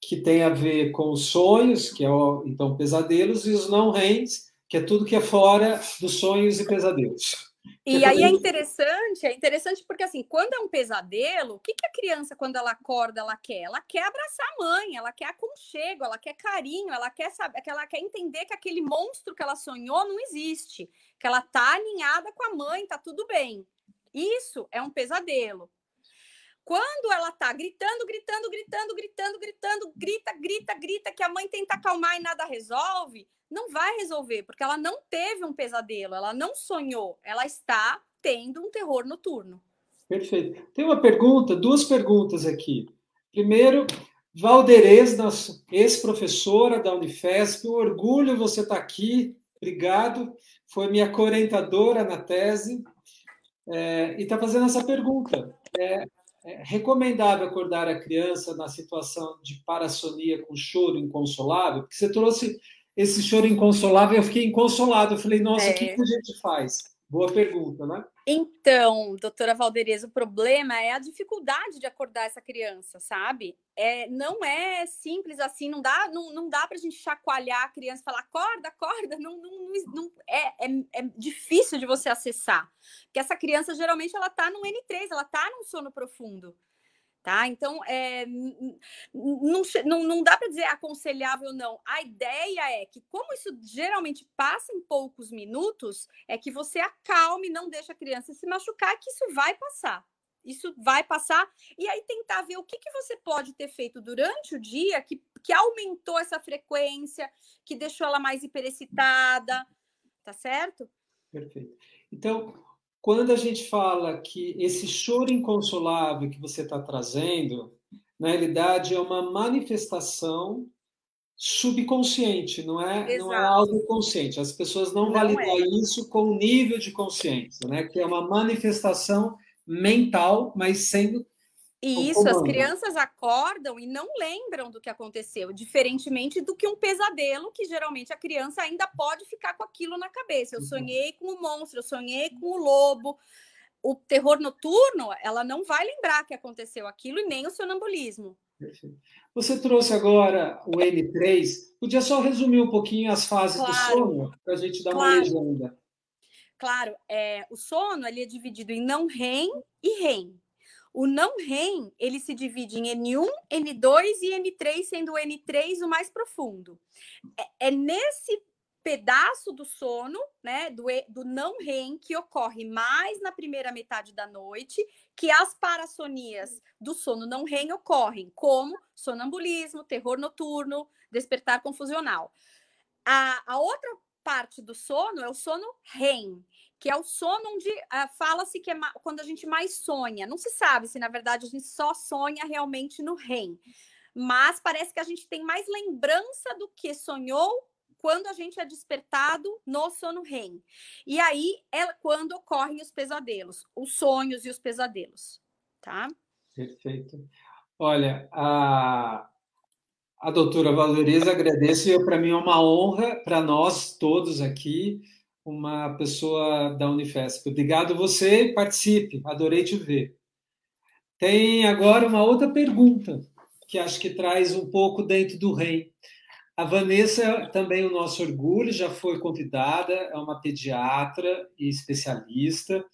que tem a ver com os sonhos, que é então pesadelos, e os não REMs, que é tudo que é fora dos sonhos e pesadelos. E aí é interessante, é interessante porque assim, quando é um pesadelo, o que, que a criança, quando ela acorda, ela quer? Ela quer abraçar a mãe, ela quer aconchego, ela quer carinho, ela quer saber, ela quer entender que aquele monstro que ela sonhou não existe, que ela tá alinhada com a mãe, tá tudo bem. Isso é um pesadelo. Quando ela tá gritando, gritando, gritando, gritando, gritando, grita, grita, grita, que a mãe tenta acalmar e nada resolve, não vai resolver, porque ela não teve um pesadelo, ela não sonhou, ela está tendo um terror noturno. Perfeito. Tem uma pergunta, duas perguntas aqui. Primeiro, Valderez, ex-professora da Unifesp, um orgulho você estar tá aqui, obrigado. Foi minha orientadora na tese é, e está fazendo essa pergunta. É, é recomendável acordar a criança na situação de parassonia com choro inconsolável? Porque você trouxe esse choro inconsolável, eu fiquei inconsolado. Eu falei, nossa, o é. que, que a gente faz? Boa pergunta, né? Então, doutora Valdereza, o problema é a dificuldade de acordar essa criança, sabe? É, não é simples assim, não dá, não, não dá para a gente chacoalhar a criança e falar, acorda, acorda, não, não, não é, é, é, difícil de você acessar. Porque essa criança, geralmente, ela está no N3, ela está num sono profundo. Tá? Então, é, não, não, não dá para dizer aconselhável, não. A ideia é que, como isso geralmente passa em poucos minutos, é que você acalme, não deixe a criança se machucar, que isso vai passar. Isso vai passar. E aí tentar ver o que, que você pode ter feito durante o dia que, que aumentou essa frequência, que deixou ela mais hiperexcitada, tá certo? Perfeito. Então, quando a gente fala que esse choro inconsolável que você está trazendo, na realidade é uma manifestação subconsciente, não é, não é algo consciente. As pessoas não, não validam é. isso com o nível de consciência, né? Que é uma manifestação mental, mas sendo e isso, as crianças acordam e não lembram do que aconteceu, diferentemente do que um pesadelo, que geralmente a criança ainda pode ficar com aquilo na cabeça. Eu uhum. sonhei com o monstro, eu sonhei com o lobo. O terror noturno, ela não vai lembrar que aconteceu aquilo e nem o sonambulismo. Você trouxe agora o N3. Podia só resumir um pouquinho as fases claro, do sono, para a gente dar claro. uma legenda. Claro, é, o sono ele é dividido em não REM e REM. O não REM, ele se divide em N1, N2 e N3, sendo o N3 o mais profundo. É, é nesse pedaço do sono, né, do, do não REM, que ocorre mais na primeira metade da noite, que as parassonias do sono não REM ocorrem, como sonambulismo, terror noturno, despertar confusional. A, a outra parte do sono é o sono REM, que é o sono onde uh, fala-se que é quando a gente mais sonha. Não se sabe se, na verdade, a gente só sonha realmente no REM. Mas parece que a gente tem mais lembrança do que sonhou quando a gente é despertado no sono REM. E aí é quando ocorrem os pesadelos, os sonhos e os pesadelos, tá? Perfeito. Olha, a, a doutora Valoriza agradece, para mim é uma honra, para nós todos aqui, uma pessoa da Unifesp. Obrigado você, participe, adorei te ver. Tem agora uma outra pergunta, que acho que traz um pouco dentro do REM. A Vanessa, também o nosso orgulho, já foi convidada, é uma pediatra e especialista.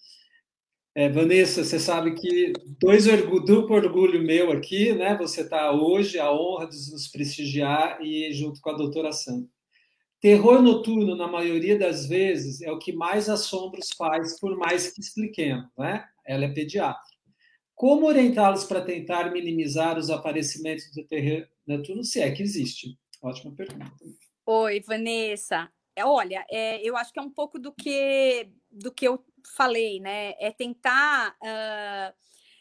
É, Vanessa, você sabe que dois orgulho, duplo orgulho meu aqui, né? Você está hoje, a honra de nos prestigiar e junto com a doutora Sandra. Terror noturno, na maioria das vezes, é o que mais assombra os pais, por mais que expliquemos, né? Ela é pediatra. Como orientá-los para tentar minimizar os aparecimentos do terror noturno, se é que existe? Ótima pergunta. Oi, Vanessa. É, olha, é, eu acho que é um pouco do que do que eu falei, né? É tentar uh,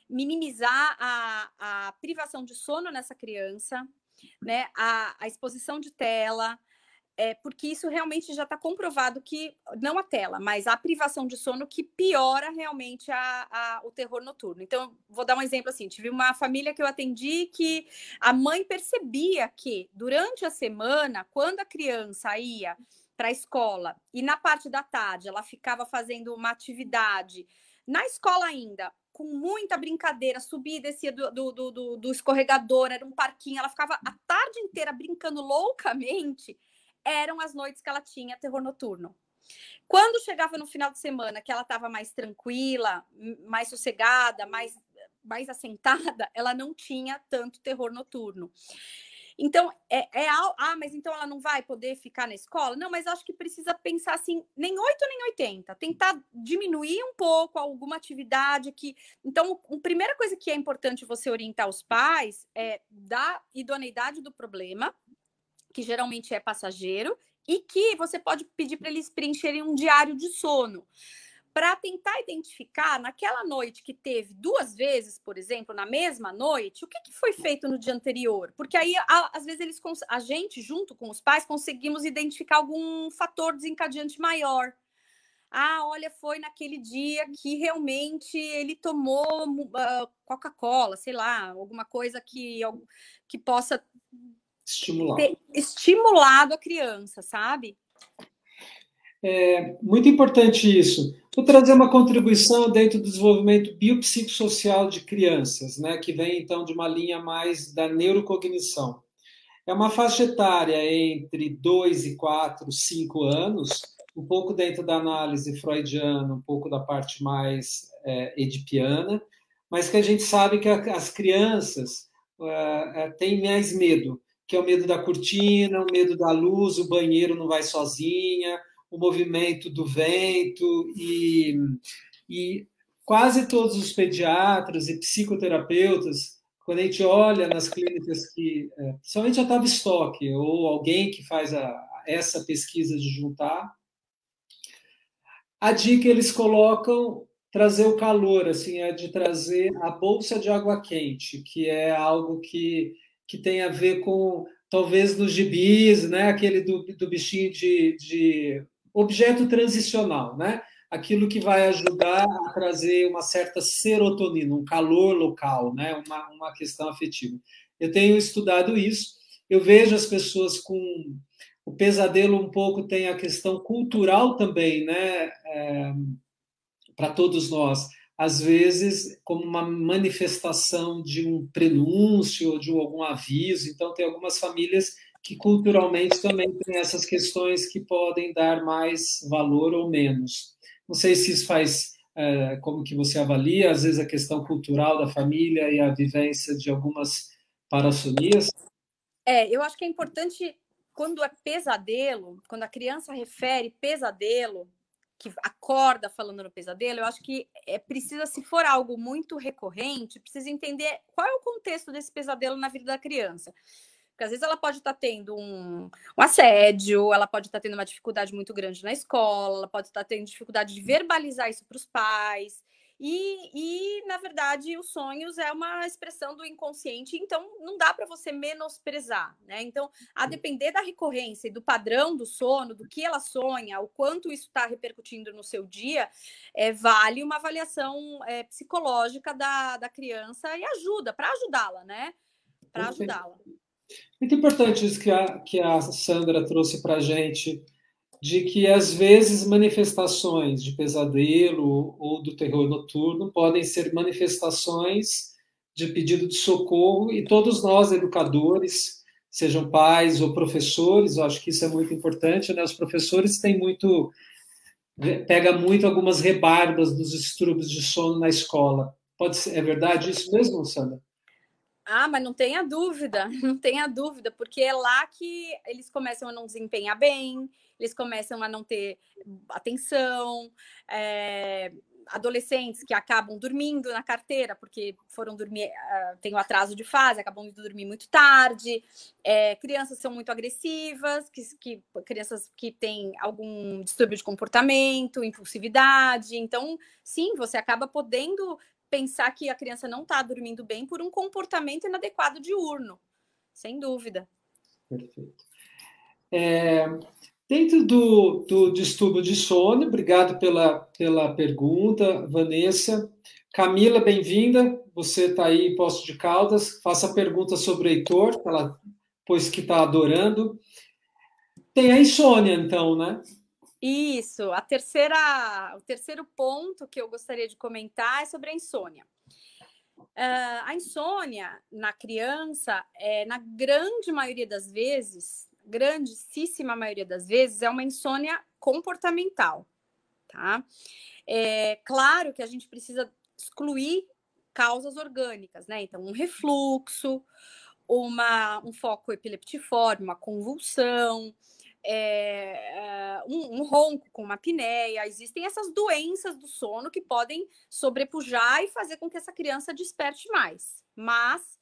minimizar a, a privação de sono nessa criança, né? A, a exposição de tela, é, porque isso realmente já está comprovado que, não a tela, mas a privação de sono que piora realmente a, a, o terror noturno. Então, vou dar um exemplo assim: tive uma família que eu atendi que a mãe percebia que durante a semana, quando a criança ia para a escola e na parte da tarde ela ficava fazendo uma atividade na escola ainda, com muita brincadeira, subia e descia do, do, do, do escorregador, era um parquinho, ela ficava a tarde inteira brincando loucamente eram as noites que ela tinha terror noturno. Quando chegava no final de semana, que ela estava mais tranquila, mais sossegada, mais, mais assentada, ela não tinha tanto terror noturno. Então, é, é, ah, mas então ela não vai poder ficar na escola? Não, mas acho que precisa pensar assim, nem 8 nem 80, tentar diminuir um pouco alguma atividade que. Então, a primeira coisa que é importante você orientar os pais é da idoneidade do problema, que geralmente é passageiro, e que você pode pedir para eles preencherem um diário de sono. Para tentar identificar naquela noite que teve duas vezes, por exemplo, na mesma noite, o que, que foi feito no dia anterior? Porque aí, a, às vezes, eles, a gente, junto com os pais, conseguimos identificar algum fator desencadeante maior. Ah, olha, foi naquele dia que realmente ele tomou uh, Coca-Cola, sei lá, alguma coisa que, que possa Estimular. estimulado a criança, sabe? É muito importante isso. Vou trazer uma contribuição dentro do desenvolvimento biopsicossocial de crianças, né, que vem então de uma linha mais da neurocognição. É uma faixa etária entre 2 e 4, 5 anos, um pouco dentro da análise freudiana, um pouco da parte mais é, edipiana, mas que a gente sabe que as crianças uh, têm mais medo que é o medo da cortina, o medo da luz, o banheiro não vai sozinha, o movimento do vento e, e quase todos os pediatras e psicoterapeutas, quando a gente olha nas clínicas que, é, principalmente a Tavistock, ou alguém que faz a, essa pesquisa de juntar, a dica eles colocam trazer o calor, assim, é de trazer a bolsa de água quente, que é algo que que tem a ver com, talvez, nos gibis, né? aquele do, do bichinho de, de objeto transicional, né? aquilo que vai ajudar a trazer uma certa serotonina, um calor local, né? uma, uma questão afetiva. Eu tenho estudado isso, eu vejo as pessoas com o pesadelo um pouco tem a questão cultural também, né? É, para todos nós às vezes como uma manifestação de um prenúncio ou de algum aviso. Então, tem algumas famílias que culturalmente também têm essas questões que podem dar mais valor ou menos. Não sei se isso faz é, como que você avalia, às vezes a questão cultural da família e a vivência de algumas parassonias. É, eu acho que é importante quando é pesadelo, quando a criança refere pesadelo, que acorda falando no pesadelo, eu acho que é precisa, se for algo muito recorrente, precisa entender qual é o contexto desse pesadelo na vida da criança. Porque às vezes ela pode estar tá tendo um, um, assédio, ela pode estar tá tendo uma dificuldade muito grande na escola, ela pode estar tá tendo dificuldade de verbalizar isso para os pais. E, e, na verdade, os sonhos é uma expressão do inconsciente, então não dá para você menosprezar, né? Então, a depender da recorrência e do padrão do sono, do que ela sonha, o quanto isso está repercutindo no seu dia, é, vale uma avaliação é, psicológica da, da criança e ajuda, para ajudá-la, né? Para ajudá-la. Muito importante isso que a, que a Sandra trouxe para a gente de que às vezes manifestações de pesadelo ou do terror noturno podem ser manifestações de pedido de socorro e todos nós educadores, sejam pais ou professores, eu acho que isso é muito importante, né? Os professores têm muito pega muito algumas rebarbas dos distúrbios de sono na escola. Pode ser, é verdade isso mesmo, Sandra? Ah, mas não tenha dúvida, não tenha dúvida, porque é lá que eles começam a não desempenhar bem, eles começam a não ter atenção, é, adolescentes que acabam dormindo na carteira porque foram dormir, uh, tem o um atraso de fase, acabam de dormir muito tarde, é, crianças são muito agressivas, que, que, crianças que têm algum distúrbio de comportamento, impulsividade. Então, sim, você acaba podendo pensar que a criança não está dormindo bem por um comportamento inadequado diurno, sem dúvida. Perfeito. É, Dentro do, do distúrbio de sono, obrigado pela, pela pergunta, Vanessa. Camila, bem-vinda. Você está aí em Posto de Caldas. Faça pergunta sobre o Heitor, ela, pois que está adorando. Tem a insônia, então, né? Isso. A terceira, o terceiro ponto que eu gostaria de comentar é sobre a insônia. Uh, a insônia na criança, é, na grande maioria das vezes, grandíssima maioria das vezes, é uma insônia comportamental, tá? É claro que a gente precisa excluir causas orgânicas, né? Então, um refluxo, uma, um foco epileptiforme, uma convulsão, é, um, um, ronco com uma apneia. Existem essas doenças do sono que podem sobrepujar e fazer com que essa criança desperte mais. Mas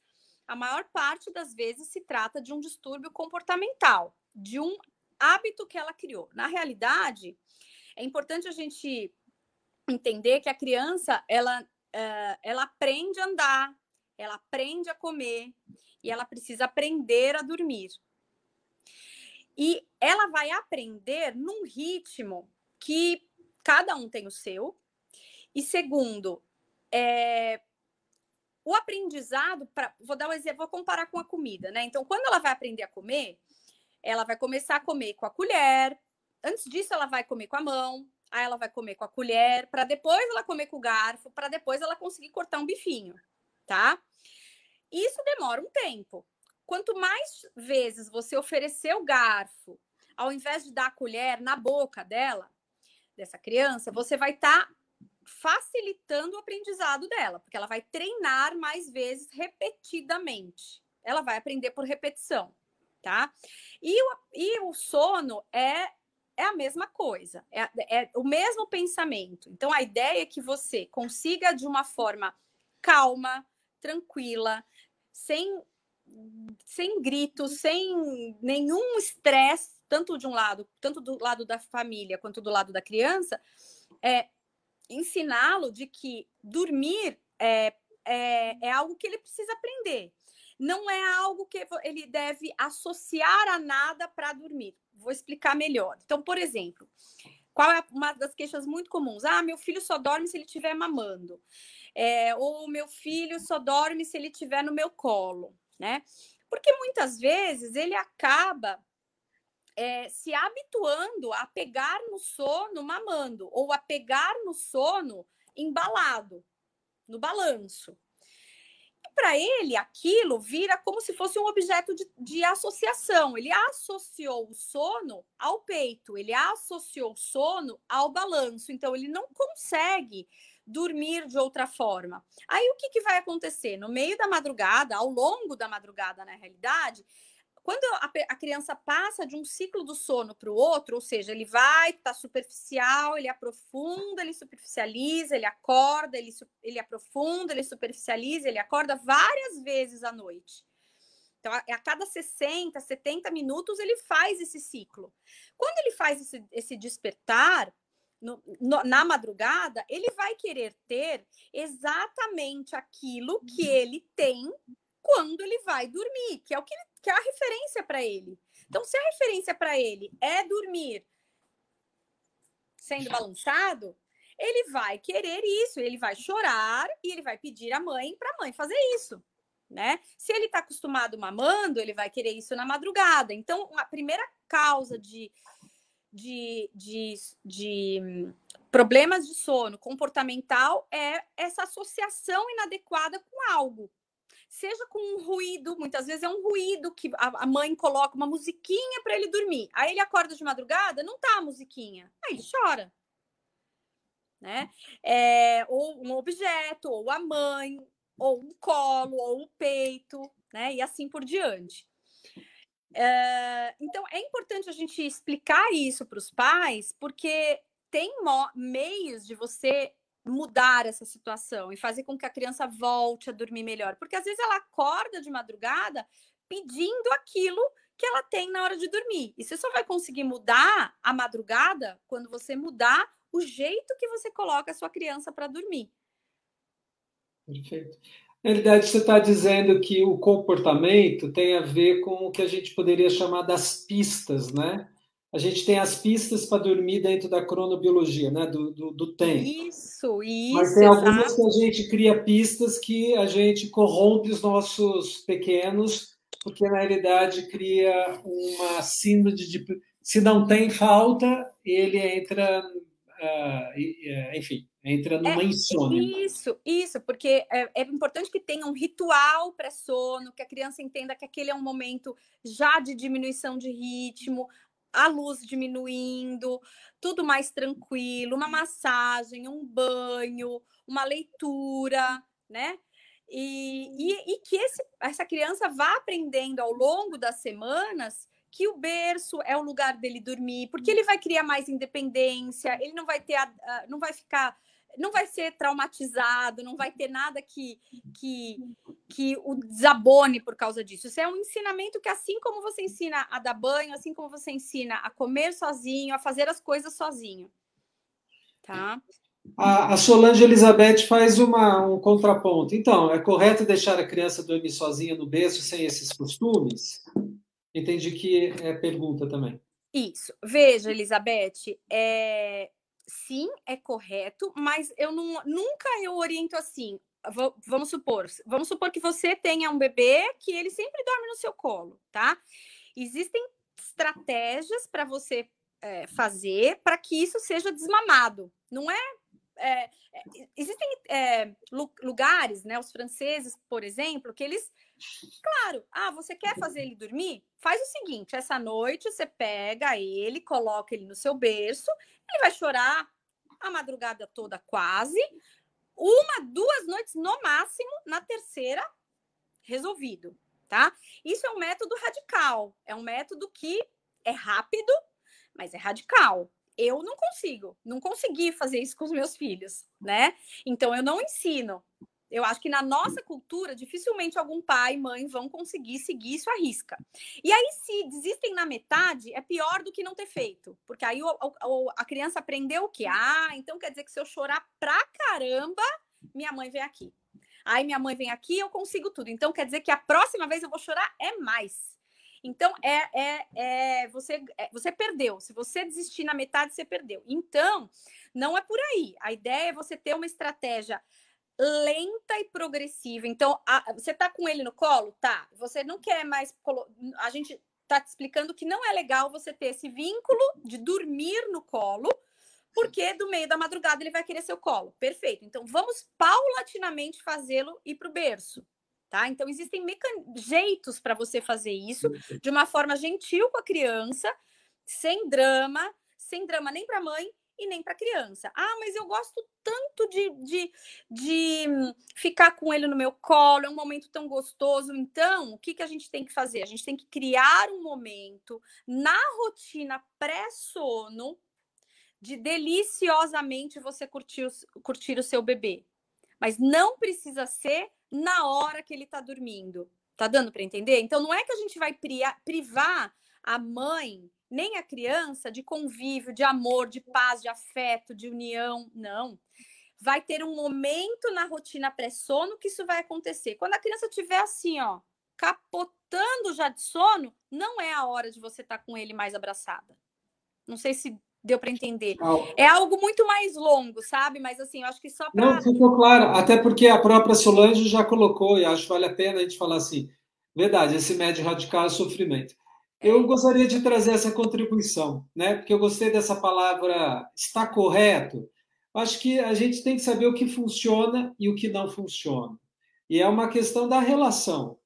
a maior parte das vezes se trata de um distúrbio comportamental, de um hábito que ela criou. Na realidade, é importante a gente entender que a criança ela, uh, ela aprende a andar, ela aprende a comer e ela precisa aprender a dormir. E ela vai aprender num ritmo que cada um tem o seu. E segundo, é, o aprendizado, pra, vou dar um exemplo, vou comparar com a comida, né? Então, quando ela vai aprender a comer, ela vai começar a comer com a colher. Antes disso, ela vai comer com a mão. Aí ela vai comer com a colher, para depois ela comer com o garfo, para depois ela conseguir cortar um bifinho, tá? Isso demora um tempo. Quanto mais vezes você oferecer o garfo, ao invés de dar a colher na boca dela, dessa criança, você vai estar tá facilitando o aprendizado dela, porque ela vai treinar mais vezes repetidamente. Ela vai aprender por repetição, tá? E o, e o sono é é a mesma coisa, é, é o mesmo pensamento. Então, a ideia é que você consiga, de uma forma calma, tranquila, sem, sem gritos, sem nenhum estresse, tanto de um lado, tanto do lado da família quanto do lado da criança, é, ensiná-lo de que dormir é, é, é algo que ele precisa aprender. Não é algo que ele deve associar a nada para dormir. Vou explicar melhor. Então, por exemplo, qual é uma das queixas muito comuns? Ah, meu filho só dorme se ele estiver mamando. É, ou meu filho só dorme se ele estiver no meu colo, né? Porque muitas vezes ele acaba é, se habituando a pegar no sono mamando ou a pegar no sono embalado, no balanço. E para ele, aquilo vira como se fosse um objeto de, de associação. Ele associou o sono ao peito, ele associou o sono ao balanço. Então, ele não consegue dormir de outra forma. Aí o que, que vai acontecer? No meio da madrugada, ao longo da madrugada, na realidade, quando a, a, criança passa de um ciclo do sono para o outro, ou seja, ele vai, está superficial, ele aprofunda, ele superficializa, ele acorda, ele, ele aprofunda, ele superficializa, ele acorda várias vezes à noite. Então, a, a cada 60, 70 minutos, ele faz esse ciclo. Quando ele faz esse, esse despertar, no, no, na madrugada, ele vai querer ter exatamente aquilo que ele tem quando ele vai dormir, que é o que, que é a referência para ele. Então, se a referência para ele é dormir sendo balançado, ele vai querer isso, ele vai chorar e ele vai pedir à mãe para a mãe fazer isso. Né? Se ele está acostumado mamando, ele vai querer isso na madrugada. Então, a primeira causa de, de, de, de problemas de sono comportamental é essa associação inadequada com algo. Seja com um ruído, muitas vezes é um ruído que a, mãe coloca uma musiquinha para ele dormir. Aí ele acorda de madrugada, não tá a musiquinha. Aí ele chora. Né? É, ou um objeto, ou a mãe, ou um colo, ou o peito, né? E assim por diante. É, então, é importante a gente explicar isso para os pais, porque tem meios de você mudar essa situação e fazer com que a criança volte a dormir melhor. Porque às vezes ela acorda de madrugada pedindo aquilo que ela tem na hora de dormir. E você só vai conseguir mudar a madrugada quando você mudar o jeito que você coloca a sua criança para dormir. Perfeito. Na realidade, você está dizendo que o comportamento tem a ver com o que a gente poderia chamar das pistas, né? A gente tem as pistas para dormir dentro da cronobiologia, né? Do, do, do, tempo. Isso, isso. Mas tem algumas que a gente cria pistas que a gente corrompe os nossos pequenos, porque na realidade cria uma síndrome de. Se não tem falta, ele entra. Uh, enfim, Entra numa é, insônia. Isso, isso, porque é, é, importante que tenha um ritual pré-sono, que a criança entenda que aquele é um momento já de diminuição de ritmo, a luz diminuindo, tudo mais tranquilo, uma massagem, um banho, uma leitura, né? E, e, e que esse, essa criança vá aprendendo ao longo das semanas que o berço é o lugar dele dormir, porque ele vai criar mais independência, ele não vai ter, a, a, não vai ficar não vai ser traumatizado, não vai ter nada que, que, que o desabone por causa disso. Isso é um ensinamento que, assim como você ensina a dar banho, assim como você ensina a comer sozinho, a fazer as coisas sozinho. Tá? A, a Solange Elizabeth faz uma, um contraponto. Então, é correto deixar a criança dormir sozinha no berço sem esses costumes? Entendi que é pergunta também. Isso. Veja, Elizabeth, é, sim, é correto, mas eu não, nunca eu oriento assim. Vamos supor, vamos supor que você tenha um bebê que ele sempre dorme no seu colo, tá? Existem estratégias para você é, fazer para que isso seja desmamado. Não é é, é, existem é, lugares, né, os franceses, por exemplo, que eles, claro, ah, você quer fazer ele dormir? Faz o seguinte: essa noite você pega ele, coloca ele no seu berço, ele vai chorar a madrugada toda, quase, uma, duas noites no máximo, na terceira, resolvido, tá? Isso é um método radical, é um método que é rápido, mas é radical eu não consigo, não consegui fazer isso com os meus filhos, né? Então eu não ensino. Eu acho que na nossa cultura, dificilmente algum pai e mãe vão conseguir seguir isso à risca. E aí, se desistem na metade, é pior do que não ter feito. Porque aí o, o, a criança aprendeu o quê? Ah, então quer dizer que se eu chorar pra caramba, minha mãe vem aqui. Aí minha mãe vem aqui, eu consigo tudo. Então quer dizer que a próxima vez eu vou chorar é mais. Então, é, é, é você, é, você perdeu. Se você desistir na metade, você perdeu. Então, não é por aí. A ideia é você ter uma estratégia lenta e progressiva. Então, a, você tá com ele no colo? Tá. Você não quer mais. A gente tá te explicando que não é legal você ter esse vínculo de dormir no colo, porque do meio da madrugada ele vai querer seu colo. Perfeito. Então, vamos paulatinamente fazê-lo ir para o berço tá? Então existem jeitos para você fazer isso de uma forma gentil com a criança, sem drama, sem drama nem para a mãe e nem para criança. Ah, mas eu gosto tanto de, de, de ficar com ele no meu colo, é um momento tão gostoso. Então, o que, que a gente tem que fazer? A gente tem que criar um momento na rotina pré-sono de deliciosamente você curtir o, curtir o seu bebê. Mas não precisa ser na hora que ele está dormindo. Tá dando para entender? Então não é que a gente vai privar a mãe nem a criança de convívio, de amor, de paz, de afeto, de união, não. Vai ter um momento na rotina pré-sono que isso vai acontecer. Quando a criança estiver assim, ó, capotando já de sono, não é a hora de você estar tá com ele mais abraçada. Não sei se deu para entender. É algo muito mais longo, sabe? Mas assim, eu acho que só para. Não, ficou claro. Até porque a própria Solange já colocou, e acho que vale a pena a gente falar assim: verdade, esse médio radical é sofrimento. Eu gostaria de trazer essa contribuição, né? Porque eu gostei dessa palavra está correto. Acho que a gente tem que saber o que funciona e o que não funciona. E é uma questão da relação.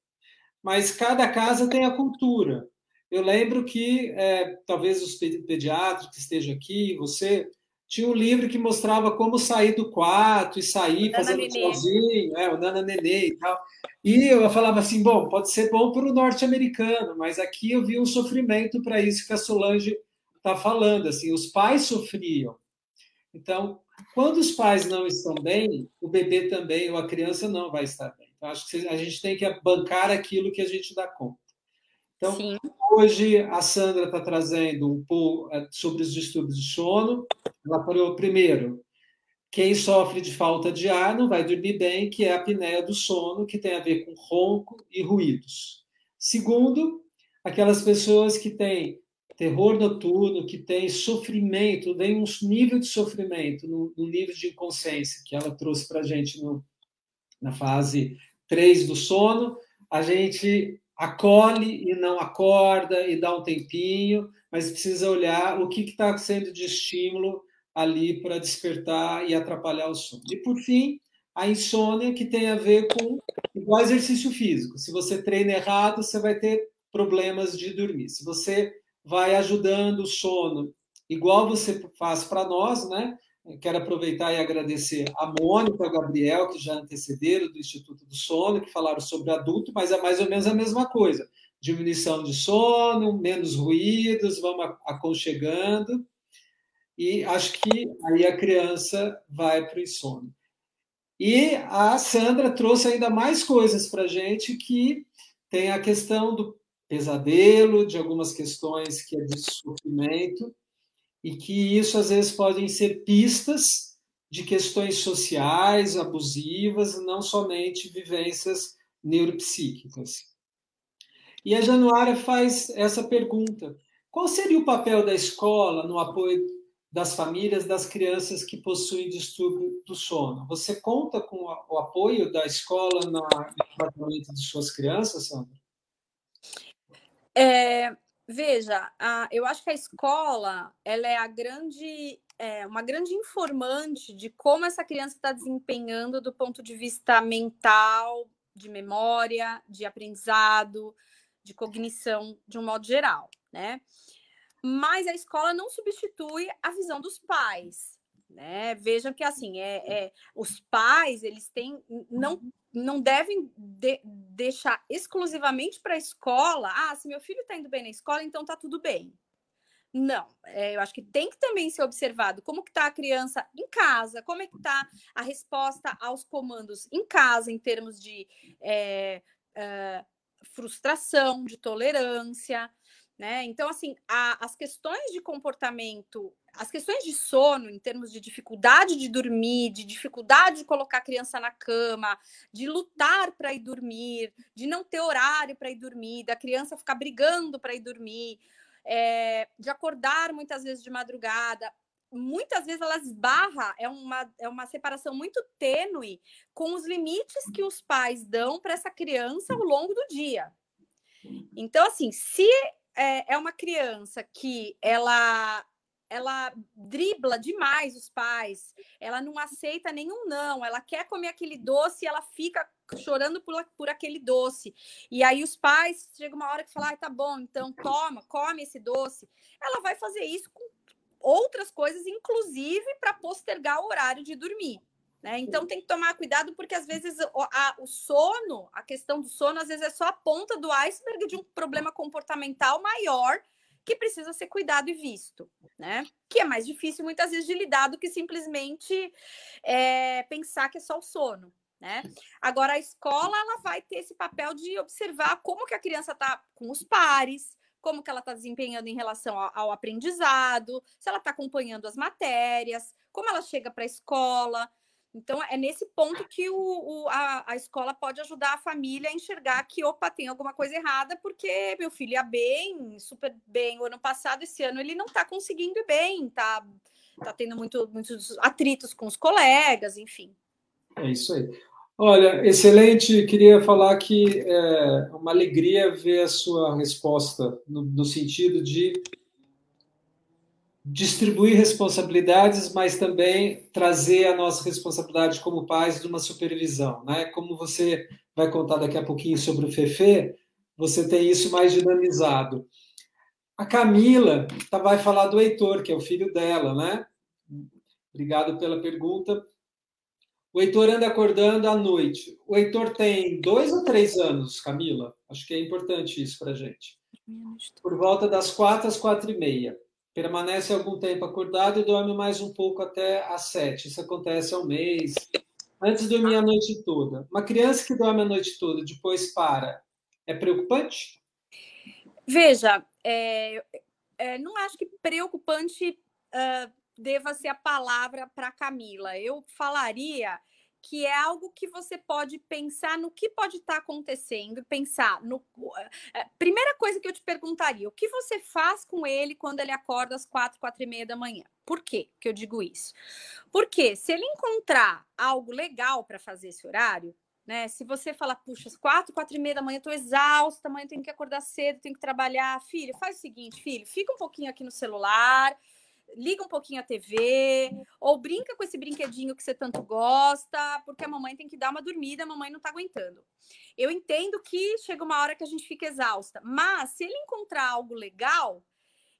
Mas cada casa tem a cultura. Eu lembro que é, talvez os pediatras que estejam aqui, você tinha um livro que mostrava como sair do quarto e sair Nana fazendo sozinho, é, o Nana Nenê e tal. E eu falava assim, bom, pode ser bom para o norte-americano, mas aqui eu vi um sofrimento para isso que a Solange está falando, assim, os pais sofriam. Então, quando os pais não estão bem, o bebê também, ou a criança não vai estar bem. Então, acho que a gente tem que bancar aquilo que a gente dá conta. Então, Sim. Hoje a Sandra está trazendo um pouco é, sobre os distúrbios de sono. Ela falou, primeiro, quem sofre de falta de ar não vai dormir bem, que é a apneia do sono, que tem a ver com ronco e ruídos. Segundo, aquelas pessoas que têm terror noturno, que têm sofrimento, tem um nível de sofrimento, no, no nível de inconsciência que ela trouxe para a gente no, na fase 3 do sono, a gente acolhe e não acorda e dá um tempinho, mas precisa olhar o que está sendo de estímulo ali para despertar e atrapalhar o sono. E por fim, a insônia que tem a ver com igual exercício físico. Se você treina errado, você vai ter problemas de dormir. Se você vai ajudando o sono, igual você faz para nós, né? Quero aproveitar e agradecer a Mônica, a Gabriel, que já antecederam do Instituto do Sono, que falaram sobre adulto, mas é mais ou menos a mesma coisa. Diminuição de sono, menos ruídos, vamos aconchegando. E acho que aí a criança vai para o insônia. E a Sandra trouxe ainda mais coisas para a gente, que tem a questão do pesadelo, de algumas questões que é de sofrimento, e que isso às vezes podem ser pistas de questões sociais abusivas, não somente vivências neuropsíquicas. E a Januária faz essa pergunta: qual seria o papel da escola no apoio das famílias das crianças que possuem distúrbio do sono? Você conta com o apoio da escola no tratamento de suas crianças, Sandra? É, Veja, a, eu acho que a escola ela é a grande, é, uma grande informante de como essa criança está desempenhando do ponto de vista mental, de memória, de aprendizado, de cognição, de um modo geral, né? Mas a escola não substitui a visão dos pais, né? Vejam que assim é, é os pais eles têm não não devem de, deixar exclusivamente para a escola. Ah, se meu filho está indo bem na escola, então está tudo bem. Não, é, eu acho que tem que também ser observado como que está a criança em casa, como é que está a resposta aos comandos em casa, em termos de é, é, frustração, de tolerância, né? Então, assim, a, as questões de comportamento, as questões de sono, em termos de dificuldade de dormir, de dificuldade de colocar a criança na cama, de lutar para ir dormir, de não ter horário para ir dormir, da criança ficar brigando para ir dormir, é, de acordar muitas vezes de madrugada, muitas vezes ela esbarra, é uma, é uma separação muito tênue com os limites que os pais dão para essa criança ao longo do dia. Então, assim, se é, é uma criança que ela ela dribla demais os pais, ela não aceita nenhum não, ela quer comer aquele doce e ela fica chorando por, por aquele doce. E aí os pais, chega uma hora que falam, ah, tá bom, então toma, come esse doce. Ela vai fazer isso com outras coisas, inclusive para postergar o horário de dormir. Né? Então tem que tomar cuidado porque às vezes o, a, o sono, a questão do sono, às vezes é só a ponta do iceberg de um problema comportamental maior que precisa ser cuidado e visto, né? Que é mais difícil muitas vezes de lidar do que simplesmente é, pensar que é só o sono. Né? Agora a escola ela vai ter esse papel de observar como que a criança está com os pares, como que ela está desempenhando em relação ao, ao aprendizado, se ela está acompanhando as matérias, como ela chega para a escola. Então, é nesse ponto que o, o, a, a, escola pode ajudar a família a enxergar que, opa, tem alguma coisa errada, porque meu filho ia bem, super bem o ano passado, esse ano ele não está conseguindo ir bem, está tá tendo muito, muitos atritos com os colegas, enfim. É isso aí. Olha, excelente. Queria falar que é uma alegria ver a sua resposta, no, no sentido de distribuir responsabilidades, mas também trazer a nossa responsabilidade como pais de uma supervisão, né? Como você vai contar daqui a pouquinho sobre o Fefe, você tem isso mais dinamizado. A Camila tá, vai falar do Heitor, que é o filho dela, né? Obrigado pela pergunta. O Heitor anda acordando à noite. O Heitor tem dois ou três anos, Camila? Acho que é importante isso para gente. Por volta das quatro às quatro e meia permanece algum tempo acordado e dorme mais um pouco até às sete. Isso acontece ao mês. Antes de dormir a noite toda. Uma criança que dorme a noite toda, depois para, é preocupante? Veja, é, é, não acho que preocupante uh, deva ser a palavra para Camila. Eu falaria que é algo que você pode pensar no que pode estar tá acontecendo, pensar no. Eh, primeira coisa que eu te perguntaria: o que você faz com ele quando ele acorda às quatro, quatro e meia da manhã? Por quê que eu digo isso? Porque se ele encontrar algo legal para fazer esse horário, né? Se você falar, puxa, às quatro, quatro e meia da manhã, estou exausta, amanhã tenho que acordar cedo, tenho que trabalhar. Filho, faz o seguinte, filho, fica um pouquinho aqui no celular, liga um pouquinho a TV, ou brinca com esse brinquedinho que você tanto gosta, porque a mamãe tem que dar uma dormida, a mamãe não tá aguentando. Eu entendo que chega uma hora que a gente fica exausta, mas se ele encontrar algo legal,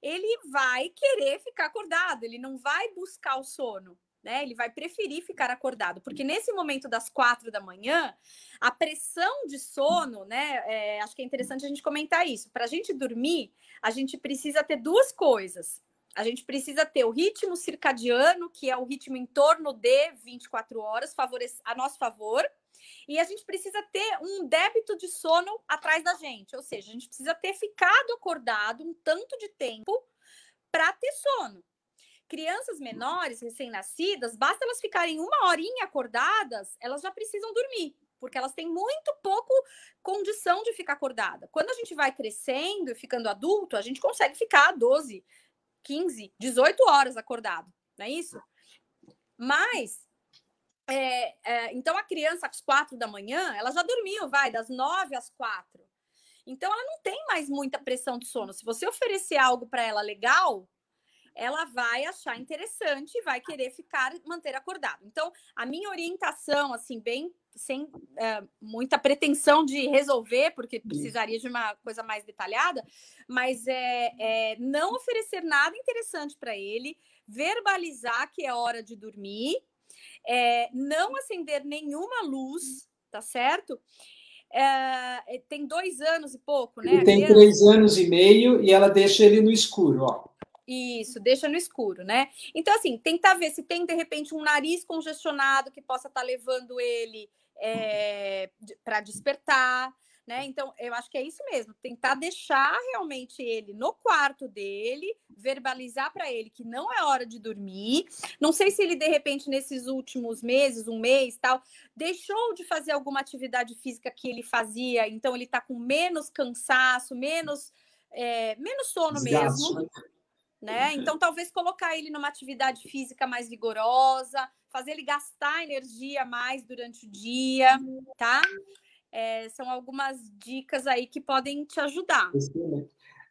ele vai querer ficar acordado, ele não vai buscar o sono. Né, ele vai preferir ficar acordado, porque nesse momento das quatro da manhã, a pressão de sono, né? É, acho que é interessante a gente comentar isso. Para a gente dormir, a gente precisa ter duas coisas a gente precisa ter o ritmo circadiano, que é o ritmo em torno de 24 horas, a nosso favor. E a gente precisa ter um débito de sono atrás da gente, ou seja, a gente precisa ter ficado acordado um tanto de tempo para ter sono. Crianças menores, recém-nascidas, basta elas ficarem uma horinha acordadas, elas já precisam dormir, porque elas têm muito pouco condição de ficar acordada. Quando a gente vai crescendo e ficando adulto, a gente consegue ficar 12, 15, 18 horas acordado, não é isso? Mas, é, é, então a criança às quatro da manhã, ela já dormiu, vai, das nove às quatro. Então ela não tem mais muita pressão de sono. Se você oferecer algo para ela legal, ela vai achar interessante e vai querer ficar, manter acordado. Então, a minha orientação, assim, bem sem é, muita pretensão de resolver, porque precisaria de uma coisa mais detalhada, mas é, é não oferecer nada interessante para ele, verbalizar que é hora de dormir, é, não acender nenhuma luz, tá certo? É, tem dois anos e pouco, né? Ele tem três anos e meio e ela deixa ele no escuro, ó. Isso, deixa no escuro, né? Então, assim, tentar ver se tem, de repente, um nariz congestionado que possa estar tá levando ele é, para despertar, né? Então, eu acho que é isso mesmo, tentar deixar realmente ele no quarto dele, verbalizar para ele que não é hora de dormir. Não sei se ele, de repente, nesses últimos meses, um mês tal, deixou de fazer alguma atividade física que ele fazia, então ele está com menos cansaço, menos, é, menos sono mesmo. Né? né? Então, talvez colocar ele numa atividade física mais vigorosa, fazer ele gastar energia mais durante o dia, tá? É, são algumas dicas aí que podem te ajudar.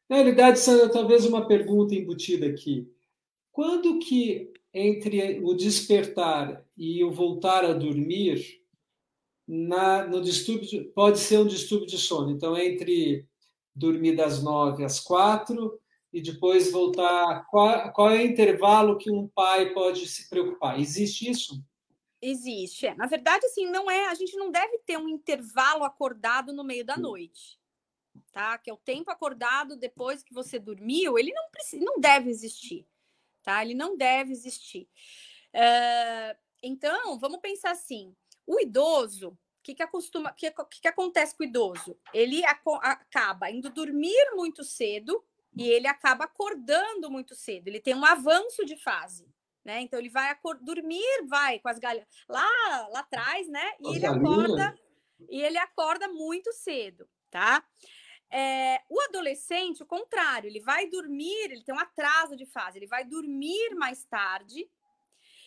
Na realidade, Sandra, talvez uma pergunta embutida aqui. Quando que entre o despertar e o voltar a dormir, na, no distúrbio, pode ser um distúrbio de sono. Então, entre dormir das nove às quatro e depois voltar. Qual, qual é o intervalo que um pai pode se preocupar? Existe isso? Existe. É. Na verdade, assim, não é. A gente não deve ter um intervalo acordado no meio da noite, tá? Que é o tempo acordado depois que você dormiu. Ele não precisa, não deve existir, tá? Ele não deve existir. Uh, então, vamos pensar assim: o idoso que, que, acostuma, que, que, que acontece com o idoso? Ele acaba indo dormir muito cedo e ele acaba acordando muito cedo. Ele tem um avanço de fase, né? Então ele vai dormir, vai com as galhas lá, lá atrás, né? E as ele galinhas. acorda e ele acorda muito cedo, tá? É, o adolescente, o contrário, ele vai dormir, ele tem um atraso de fase, ele vai dormir mais tarde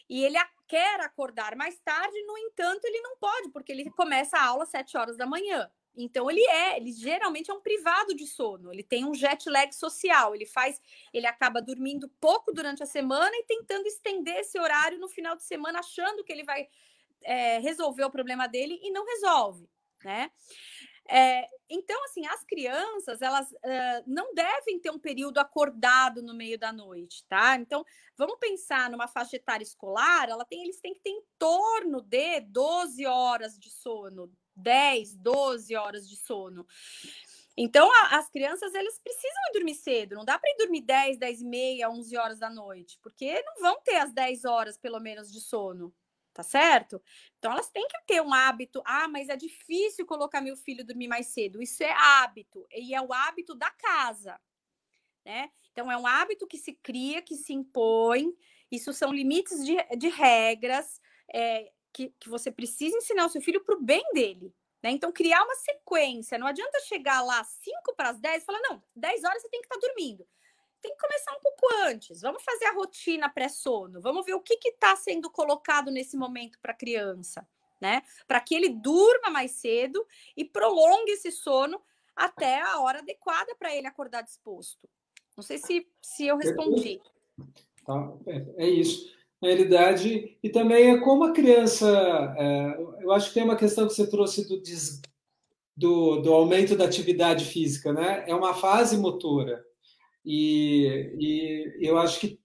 e ele quer acordar mais tarde, no entanto, ele não pode, porque ele começa a aula às 7 horas da manhã. Então ele é, ele geralmente é um privado de sono, ele tem um jet lag social, ele faz, ele acaba dormindo pouco durante a semana e tentando estender esse horário no final de semana, achando que ele vai é, resolver o problema dele e não resolve, né? É, então, assim, as crianças, elas uh, não devem ter um período acordado no meio da noite, tá? Então, vamos pensar numa faixa etária escolar, ela tem, eles têm que ter em torno de 12 horas de sono, 10, 12 horas de sono. Então, a, as crianças, eles precisam ir dormir cedo. Não dá para ir dormir 10, 10 e meia, 11 horas da noite, porque não vão ter as 10 horas, pelo menos, de sono, tá certo? Então, elas têm que ter um hábito. Ah, mas é difícil colocar meu filho dormir mais cedo. Isso é hábito, e é o hábito da casa, né? Então, é um hábito que se cria, que se impõe. Isso são limites de, de regras. É, que, que você precisa ensinar o seu filho para o bem dele. Né? Então, criar uma sequência. Não adianta chegar lá 5 para as 10 e falar, não, 10 horas você tem que estar tá dormindo. Tem que começar um pouco antes. Vamos fazer a rotina pré-sono. Vamos ver o que está sendo colocado nesse momento para a criança, né? Para que ele durma mais cedo e prolongue esse sono até a hora adequada para ele acordar disposto. Não sei se, se eu respondi. Tá, é, isso realidade, e também é como a criança. É, eu acho que tem uma questão que você trouxe do, do, do, aumento da atividade física, né? É uma fase motora. E, e eu acho que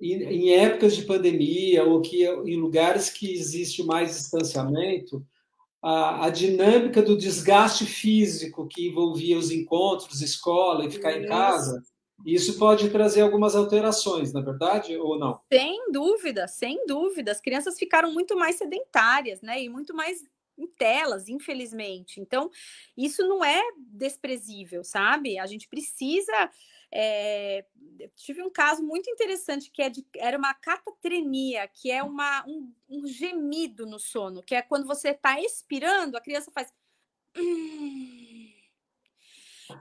em, em épocas de pandemia ou que em lugares que existe mais distanciamento, a, a, dinâmica do desgaste físico que envolvia os encontros, escola e ficar Isso. em casa isso pode trazer algumas alterações, na é verdade, ou não? Sem dúvida, sem dúvida. As crianças ficaram muito mais sedentárias, né? E muito mais em telas, infelizmente. Então, isso não é desprezível, sabe? A gente precisa. É... Tive um caso muito interessante que é de... era uma catatrenia, que é uma, um, um gemido no sono, que é quando você está expirando, a criança faz.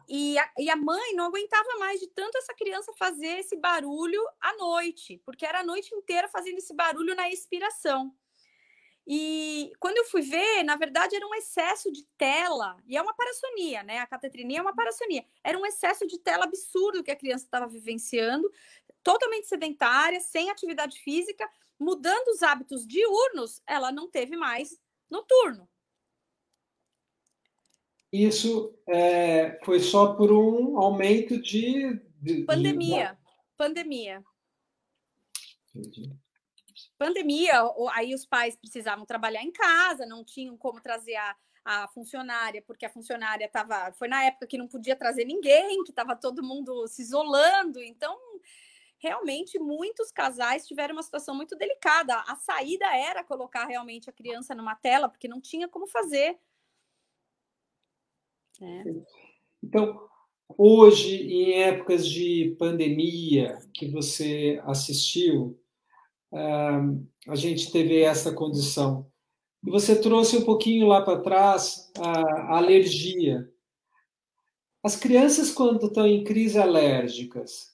E a, e a mãe não aguentava mais de tanto essa criança fazer esse barulho à noite, porque era a noite inteira fazendo esse barulho na expiração. E quando eu fui ver, na verdade era um excesso de tela, e é uma parassonia, né? A catatrinia é uma parassonia. Era um excesso de tela absurdo que a criança estava vivenciando, totalmente sedentária, sem atividade física, mudando os hábitos diurnos, ela não teve mais noturno. Isso é, foi só por um aumento de. de pandemia. De... Pandemia. Entendi. Pandemia, aí os pais precisavam trabalhar em casa, não tinham como trazer a, a funcionária, porque a funcionária estava. Foi na época que não podia trazer ninguém, que estava todo mundo se isolando. Então, realmente, muitos casais tiveram uma situação muito delicada. A saída era colocar realmente a criança numa tela, porque não tinha como fazer. É. Então, hoje, em épocas de pandemia que você assistiu, a gente teve essa condição. E você trouxe um pouquinho lá para trás a alergia. As crianças, quando estão em crise alérgicas,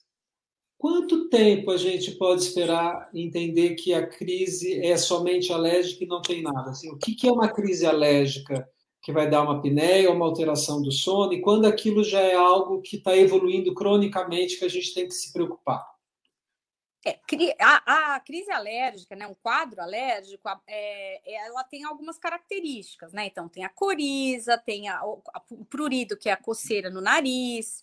quanto tempo a gente pode esperar entender que a crise é somente alérgica e não tem nada? Assim, o que é uma crise alérgica? Que vai dar uma apneia, uma alteração do sono, e quando aquilo já é algo que está evoluindo cronicamente, que a gente tem que se preocupar. É, a, a, crise alérgica, né, um quadro alérgico, é, ela tem algumas características, né? Então, tem a coriza, tem a, o prurido, que é a coceira no nariz,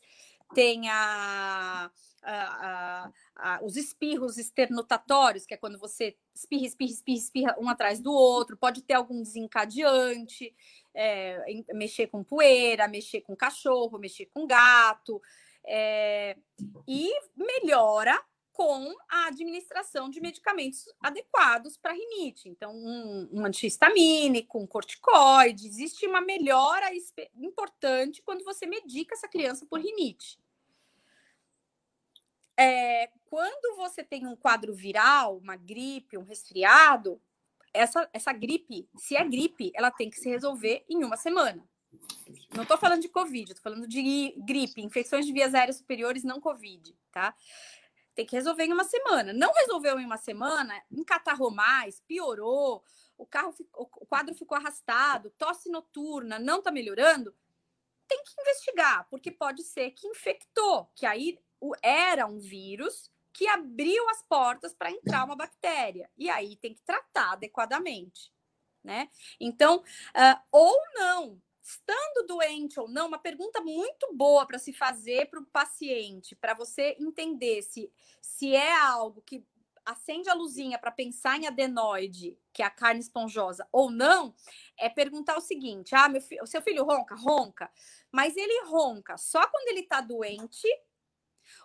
tem a, a, a, os espirros esternotatórios, que é quando você espirra, espirra, espirra, espirra um atrás do outro, pode ter algum desencadeante, é, mexer com poeira, mexer com cachorro, mexer com gato, é, e melhora com a administração de medicamentos adequados para rinite. Então, um, um antihistamínico, um corticoide, existe uma melhora importante quando você medica essa criança por rinite. É, quando você tem um quadro viral, uma gripe, um resfriado, essa, essa gripe, se é gripe, ela tem que se resolver em uma semana. Não estou falando de Covid, estou falando de gripe, infecções de vias aéreas superiores, não Covid, tá? Tem que resolver em uma semana. Não resolveu em uma semana, encatarrou mais, piorou, o, carro, o quadro ficou arrastado, tosse noturna, não está melhorando, tem que investigar, porque pode ser que infectou, que aí era um vírus que abriu as portas para entrar uma bactéria. E aí tem que tratar adequadamente, né? Então, uh, ou não, estando doente ou não, uma pergunta muito boa para se fazer para o paciente, para você entender se, se é algo que acende a luzinha para pensar em adenoide, que é a carne esponjosa, ou não, é perguntar o seguinte: ah, meu o seu filho ronca? Ronca. Mas ele ronca só quando ele está doente,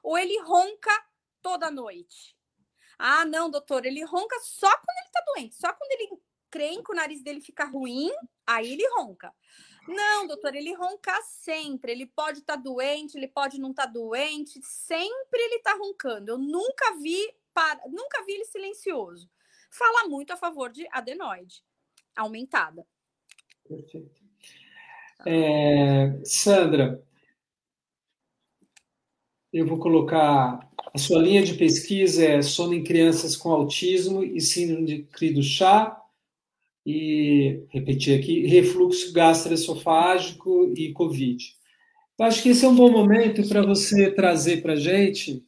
ou ele ronca toda noite? Ah, não, doutor, ele ronca só quando ele está doente, só quando ele crê que o nariz dele fica ruim, aí ele ronca. Não, doutor, ele ronca sempre. Ele pode estar tá doente, ele pode não estar tá doente, sempre ele está roncando. Eu nunca vi, para, nunca vi ele silencioso. Fala muito a favor de adenoide aumentada. Perfeito. É, Sandra, eu vou colocar a sua linha de pesquisa é sono em crianças com autismo e síndrome de cri chá e repetir aqui, refluxo gastroesofágico e Covid. Eu acho que esse é um bom momento para você trazer para a gente,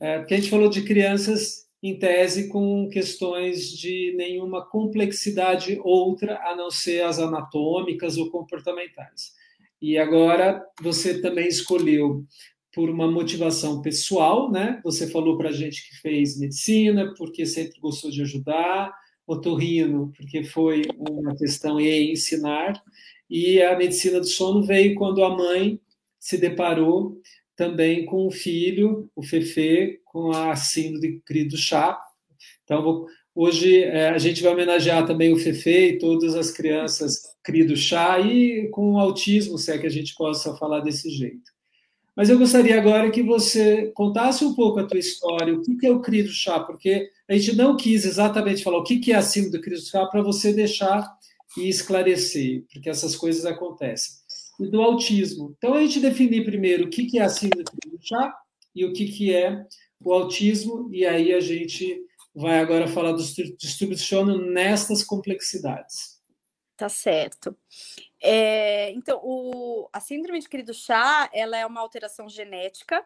é, porque a gente falou de crianças em tese com questões de nenhuma complexidade outra a não ser as anatômicas ou comportamentais. E agora você também escolheu por uma motivação pessoal, né? Você falou para a gente que fez medicina porque sempre gostou de ajudar, otorrino, porque foi uma questão em ensinar, e a medicina do sono veio quando a mãe se deparou também com o filho, o Fefe, com a síndrome do chá. Então, hoje é, a gente vai homenagear também o Fefe e todas as crianças cri chá e com autismo, se é que a gente possa falar desse jeito. Mas eu gostaria agora que você contasse um pouco a tua história, o que é o CRI do chá, porque a gente não quis exatamente falar o que é a síndrome do CRI do chá para você deixar e esclarecer, porque essas coisas acontecem. E do autismo. Então, a gente definir primeiro o que é a síndrome do CRI do chá e o que é o autismo, e aí a gente vai agora falar dos distúrbios sono nestas complexidades. Tá certo. É, então, o, a síndrome de querido chá, ela é uma alteração genética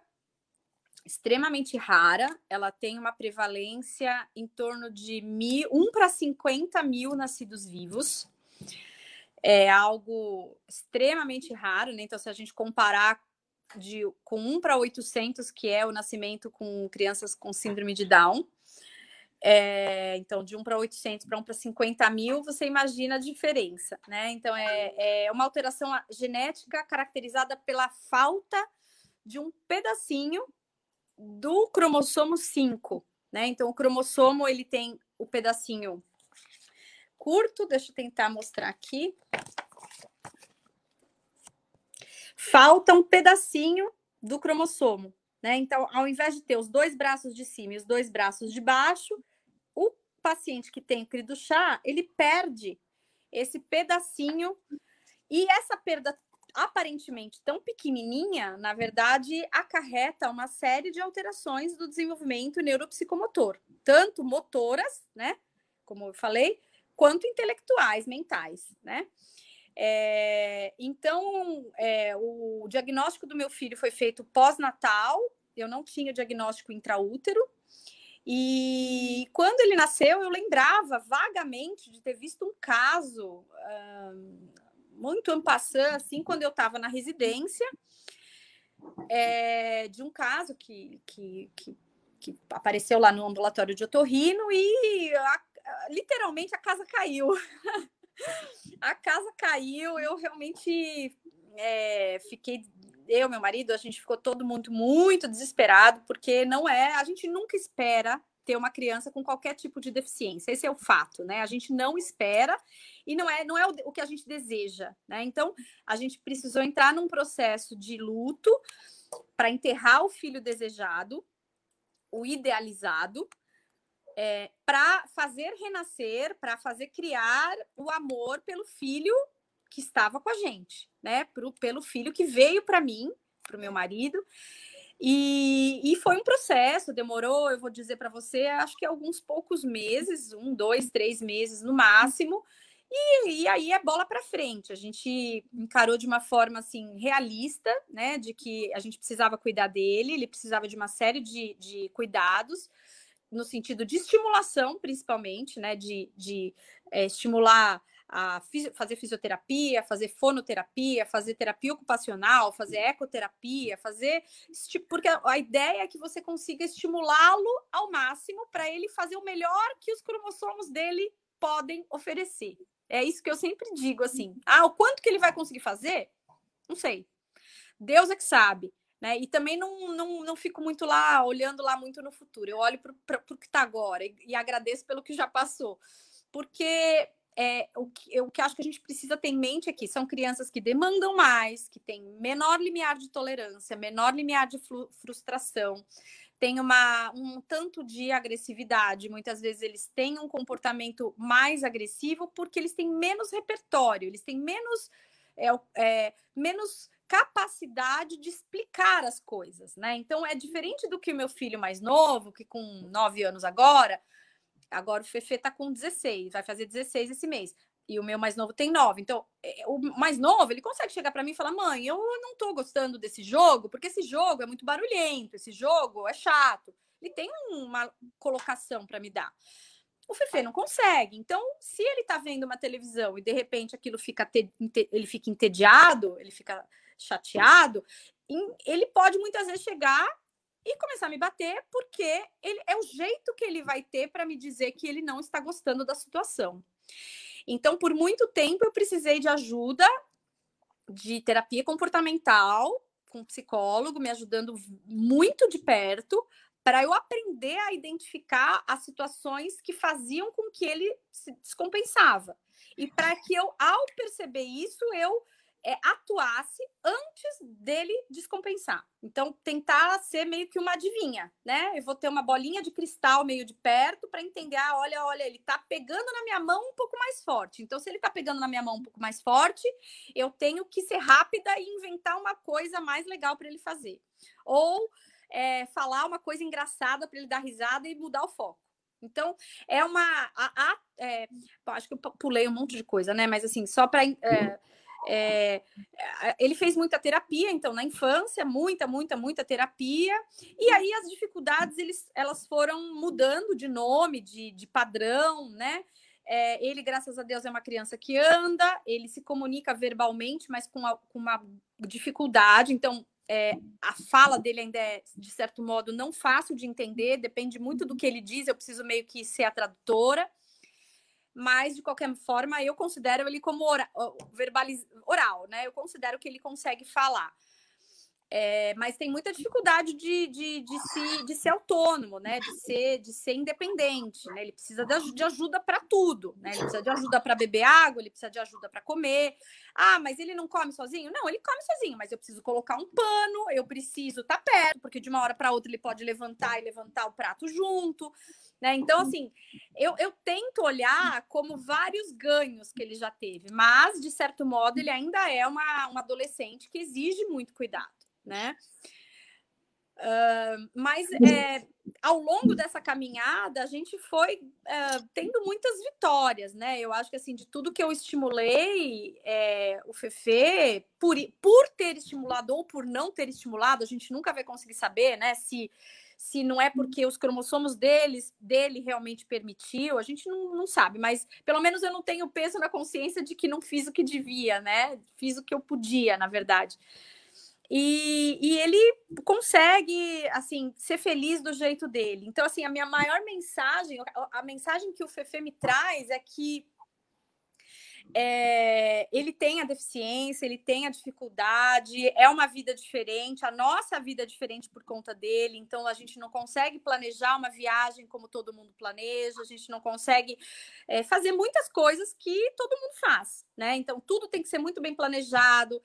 extremamente rara. Ela tem uma prevalência em torno de mil, 1 para 50 mil nascidos vivos. É algo extremamente raro, né? Então, se a gente comparar de, com 1 para 800, que é o nascimento com crianças com síndrome de Down, é, então, de 1 para 800 para 1 para 50 mil, você imagina a diferença, né? Então, é, é uma alteração genética caracterizada pela falta de um pedacinho do cromossomo 5, né? Então, o cromossomo, ele tem o pedacinho curto, deixa eu tentar mostrar aqui. Falta um pedacinho do cromossomo, né? Então, ao invés de ter os dois braços de cima e os dois braços de baixo, o paciente que tem o chá, ele perde esse pedacinho e essa perda aparentemente tão pequenininha, na verdade, acarreta uma série de alterações do desenvolvimento neuropsicomotor, tanto motoras, né, como eu falei, quanto intelectuais, mentais, né? É, então, é, o diagnóstico do meu filho foi feito pós-natal, eu não tinha diagnóstico intraútero, e quando ele nasceu, eu lembrava vagamente de ter visto um caso muito ampassant, assim, quando eu estava na residência, é, de um caso que, que, que, que, apareceu lá no ambulatório de otorrino e a, literalmente a casa caiu. a casa caiu, eu realmente é, fiquei eu, meu marido, a gente ficou todo mundo muito desesperado, porque não é, a gente nunca espera ter uma criança com qualquer tipo de deficiência. Esse é o fato, né? A gente não espera e não é, não é o, que a gente deseja, né? Então, a gente precisou entrar num processo de luto para enterrar o filho desejado, o idealizado, é, para fazer renascer, para fazer criar o amor pelo filho que estava com a gente, né? Pro, pelo filho que veio para mim, para o meu marido. E, e, foi um processo, demorou, eu vou dizer para você, acho que alguns poucos meses, um, dois, três meses no máximo. E, e aí é bola para frente. A gente encarou de uma forma assim realista, né? De que a gente precisava cuidar dele, ele precisava de uma série de, de cuidados no sentido de estimulação, principalmente, né? De, de é, estimular a fazer fisioterapia, fazer fonoterapia, fazer terapia ocupacional, fazer ecoterapia, fazer tipo, porque a ideia é que você consiga estimulá-lo ao máximo para ele fazer o melhor que os cromossomos dele podem oferecer. É isso que eu sempre digo assim. Ah, o quanto que ele vai conseguir fazer? Não sei. Deus é que sabe. Né? E também não, não, não fico muito lá, olhando lá muito no futuro. Eu olho para o que está agora e, e, agradeço pelo que já passou. Porque é, o, que, o que acho que a gente precisa ter em mente aqui são crianças que demandam mais, que têm menor limiar de tolerância, menor limiar de frustração, tem uma, um tanto de agressividade. Muitas vezes eles têm um comportamento mais agressivo porque eles têm menos repertório, eles têm menos, é, é, menos capacidade de explicar as coisas, né? Então é diferente do que o meu filho mais novo, que com nove anos agora, agora o Fefe tá com 16, vai fazer 16 esse mês. E o meu mais novo tem 9. Então, é, o mais novo, ele consegue chegar para mim e falar: "Mãe, eu não tô gostando desse jogo, porque esse jogo é muito barulhento, esse jogo é chato". Ele tem uma colocação para me dar. O Fefe não consegue. Então, se ele tá vendo uma televisão e de repente aquilo fica te... ele fica entediado, ele fica chateado, ele pode muitas vezes chegar e começar a me bater, porque ele é o jeito que ele vai ter para me dizer que ele não está gostando da situação. Então, por muito tempo, eu precisei de ajuda de terapia comportamental com psicólogo, me ajudando muito de perto para eu aprender a identificar as situações que faziam com que ele se descompensava. E para que eu, ao perceber isso, eu é, atuasse antes dele descompensar. Então, tentar ser meio que uma adivinha, né? Eu vou ter uma bolinha de cristal meio de perto para entender, ah, olha, olha, ele tá pegando na minha mão um pouco mais forte. Então, se ele tá pegando na minha mão um pouco mais forte, eu tenho que ser rápida e inventar uma coisa mais legal para ele fazer. Ou é, falar uma coisa engraçada para ele dar risada e mudar o foco. Então, é uma. A, a, é, acho que eu pulei um monte de coisa, né? Mas assim, só para. É, é, ele fez muita terapia, então, na infância, muita, muita, muita terapia. E aí as dificuldades eles, elas foram mudando de nome, de, de padrão, né? É, ele, graças a Deus, é uma criança que anda, ele se comunica verbalmente, mas com, a, com uma dificuldade. Então, é, a fala dele ainda é, de certo modo, não fácil de entender, depende muito do que ele diz, eu preciso meio que ser a tradutora mas de qualquer forma eu considero ele como oral, verbaliz, oral né? Eu considero que ele consegue falar. É, mas tem muita dificuldade de, de, de, se, de ser autônomo, né? De ser, de ser independente, né? Ele precisa de, ajuda para tudo, né? Ele precisa de ajuda para beber água, ele precisa de ajuda para comer. Ah, mas ele não come sozinho? Não, ele come sozinho, mas eu preciso colocar um pano, eu preciso estar tá perto, porque de uma hora para outra ele pode levantar e levantar o prato junto. Né? Então, assim, eu, eu tento olhar como vários ganhos que ele já teve, mas, de certo modo, ele ainda é uma, uma adolescente que exige muito cuidado, né? Uh, mas é, ao longo dessa caminhada a gente foi uh, tendo muitas vitórias, né? Eu acho que assim de tudo que eu estimulei é, o Fefe por, por ter estimulado ou por não ter estimulado, a gente nunca vai conseguir saber, né? Se se não é porque os cromossomos deles, dele realmente permitiu, a gente não, não sabe, mas pelo menos eu não tenho peso na consciência de que não fiz o que devia, né? Fiz o que eu podia, na verdade. E, e, ele consegue, assim, ser feliz do jeito dele. Então, assim, a minha maior mensagem, a, a mensagem que o Fefe me traz é que é, ele tem a deficiência, ele tem a dificuldade, é uma vida diferente, a nossa vida é diferente por conta dele, então a gente não consegue planejar uma viagem como todo mundo planeja, a gente não consegue é, fazer muitas coisas que todo mundo faz, né? Então tudo tem que ser muito bem planejado,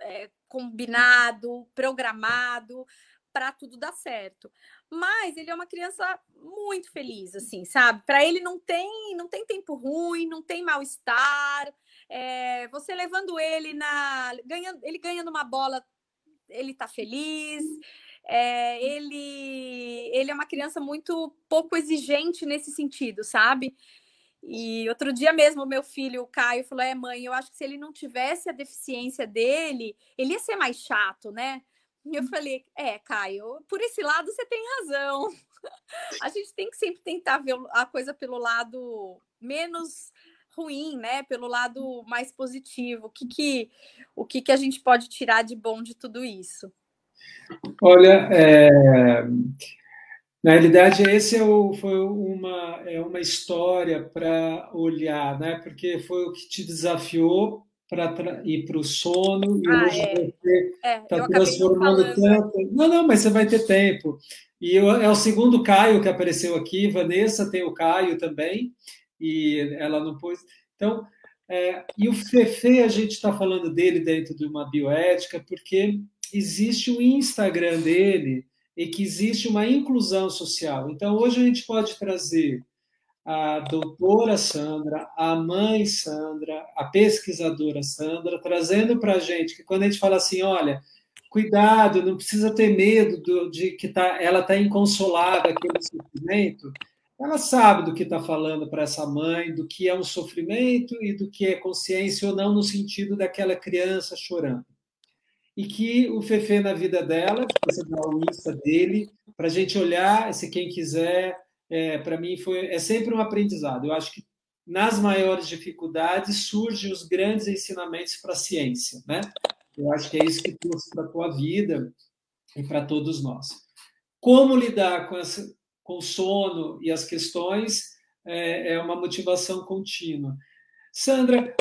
é, combinado, programado para tudo dar certo. Mas ele é uma criança muito feliz, assim, sabe? Para ele não tem, não tem tempo ruim, não tem mal-estar. É, você levando ele na. Ganhando, ele ganhando uma bola, ele tá feliz. É, ele, ele é uma criança muito pouco exigente nesse sentido, sabe? E outro dia mesmo, meu filho, o Caio, falou: É, mãe, eu acho que se ele não tivesse a deficiência dele, ele ia ser mais chato, né? E eu falei, é, Caio, por esse lado você tem razão. A gente tem que sempre tentar ver a coisa pelo lado menos ruim, né? Pelo lado mais positivo. O que, que, o que, que a gente pode tirar de bom de tudo isso? Olha, é... na realidade, esse é o, foi uma, é uma história para olhar, né? Porque foi o que te desafiou para ir para o sono e ah, hoje é. você está é, transformando tanto. Não, não, mas você vai ter tempo. E eu, é o segundo Caio que apareceu aqui, Vanessa tem o Caio também, e ela não pôs. Então, é, e o Fefe, a gente está falando dele dentro de uma bioética, porque existe o Instagram dele e que existe uma inclusão social. Então, hoje a gente pode trazer a doutora Sandra, a mãe Sandra, a pesquisadora Sandra, trazendo para a gente que quando a gente fala assim, olha, cuidado, não precisa ter medo do, de que tá, ela está inconsolável aquele sofrimento, ela sabe do que está falando para essa mãe, do que é um sofrimento e do que é consciência ou não, no sentido daquela criança chorando. E que o Fefe na vida dela, você dá o Insta dele, para a gente olhar, se quem quiser é, para mim foi é sempre um aprendizado. Eu acho que nas maiores dificuldades surgem os grandes ensinamentos para a ciência, né? Eu acho que é isso que trouxe para a tua vida e para todos nós. Como lidar com, essa, com o sono e as questões é, é uma motivação contínua. Sandra,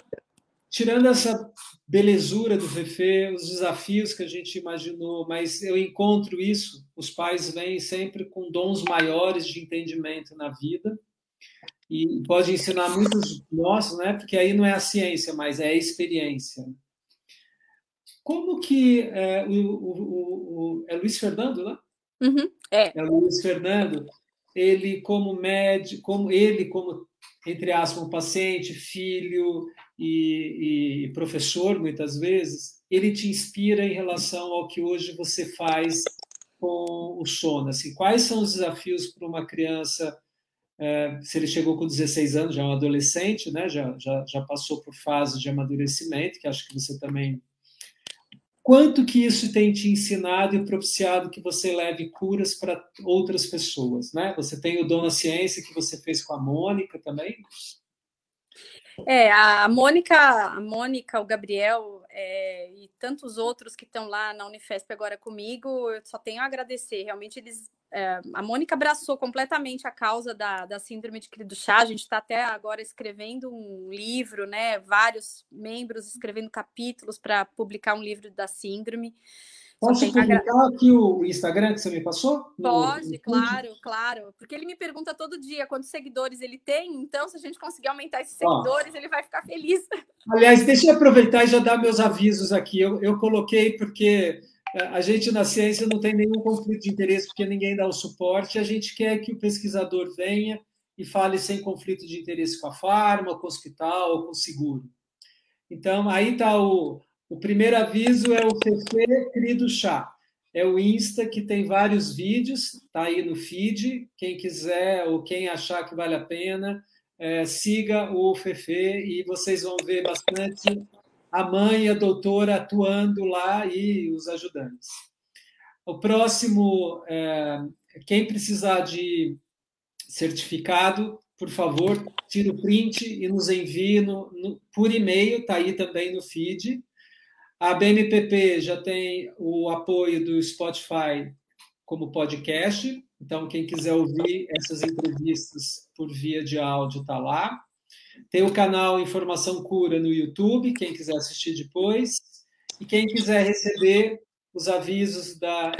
tirando essa belezura do Fefe, os desafios que a gente imaginou, mas eu encontro isso, os pais vêm sempre com dons maiores de entendimento na vida e pode ensinar muitos nossos, né? Porque aí não é a ciência, mas é a experiência. Como que é, o, o, o, é Luiz Fernando, né? Uhum, é. é Luiz Fernando. Ele como médico, como ele como entre aspas um paciente, filho, e, e, professor, muitas vezes, ele te inspira em relação ao que hoje você faz com o sono. Assim, quais são os desafios para uma criança? É, se ele chegou com 16 anos, já é um adolescente, né? já, já, já passou por fase de amadurecimento, que acho que você também. Quanto que isso tem te ensinado e propiciado que você leve curas para outras pessoas, né? Você tem o Dom na Ciência que você fez com a Mônica também? É, a Mônica, a Mônica, o Gabriel é, e tantos outros que estão lá na Unifesp agora comigo, eu só tenho a agradecer. Realmente eles, é, a Mônica abraçou completamente a causa da, da síndrome de do chá. A gente está até agora escrevendo um livro, né? Vários membros escrevendo capítulos para publicar um livro da síndrome. Posso publicar aqui o Instagram que você me passou? Pode, no... claro, claro. Porque ele me pergunta todo dia quantos seguidores ele tem, então se a gente conseguir aumentar esses seguidores, Ó, ele vai ficar feliz. Aliás, deixa eu aproveitar e já dar meus avisos aqui. Eu, eu coloquei porque é, a gente na ciência não tem nenhum conflito de interesse, porque ninguém dá o suporte, a gente quer que o pesquisador venha e fale sem conflito de interesse com a farma, com o hospital ou com o seguro. Então, aí está o, o primeiro aviso é o CC Querido Chá. É o Insta que tem vários vídeos, tá aí no feed. Quem quiser ou quem achar que vale a pena, é, siga o Fefe e vocês vão ver bastante a mãe e a doutora atuando lá e os ajudantes. O próximo, é, quem precisar de certificado, por favor, tire o print e nos envie no, no, por e-mail, está aí também no feed. A BMPP já tem o apoio do Spotify como podcast, então quem quiser ouvir essas entrevistas por via de áudio está lá. Tem o canal Informação Cura no YouTube, quem quiser assistir depois. E quem quiser receber os avisos da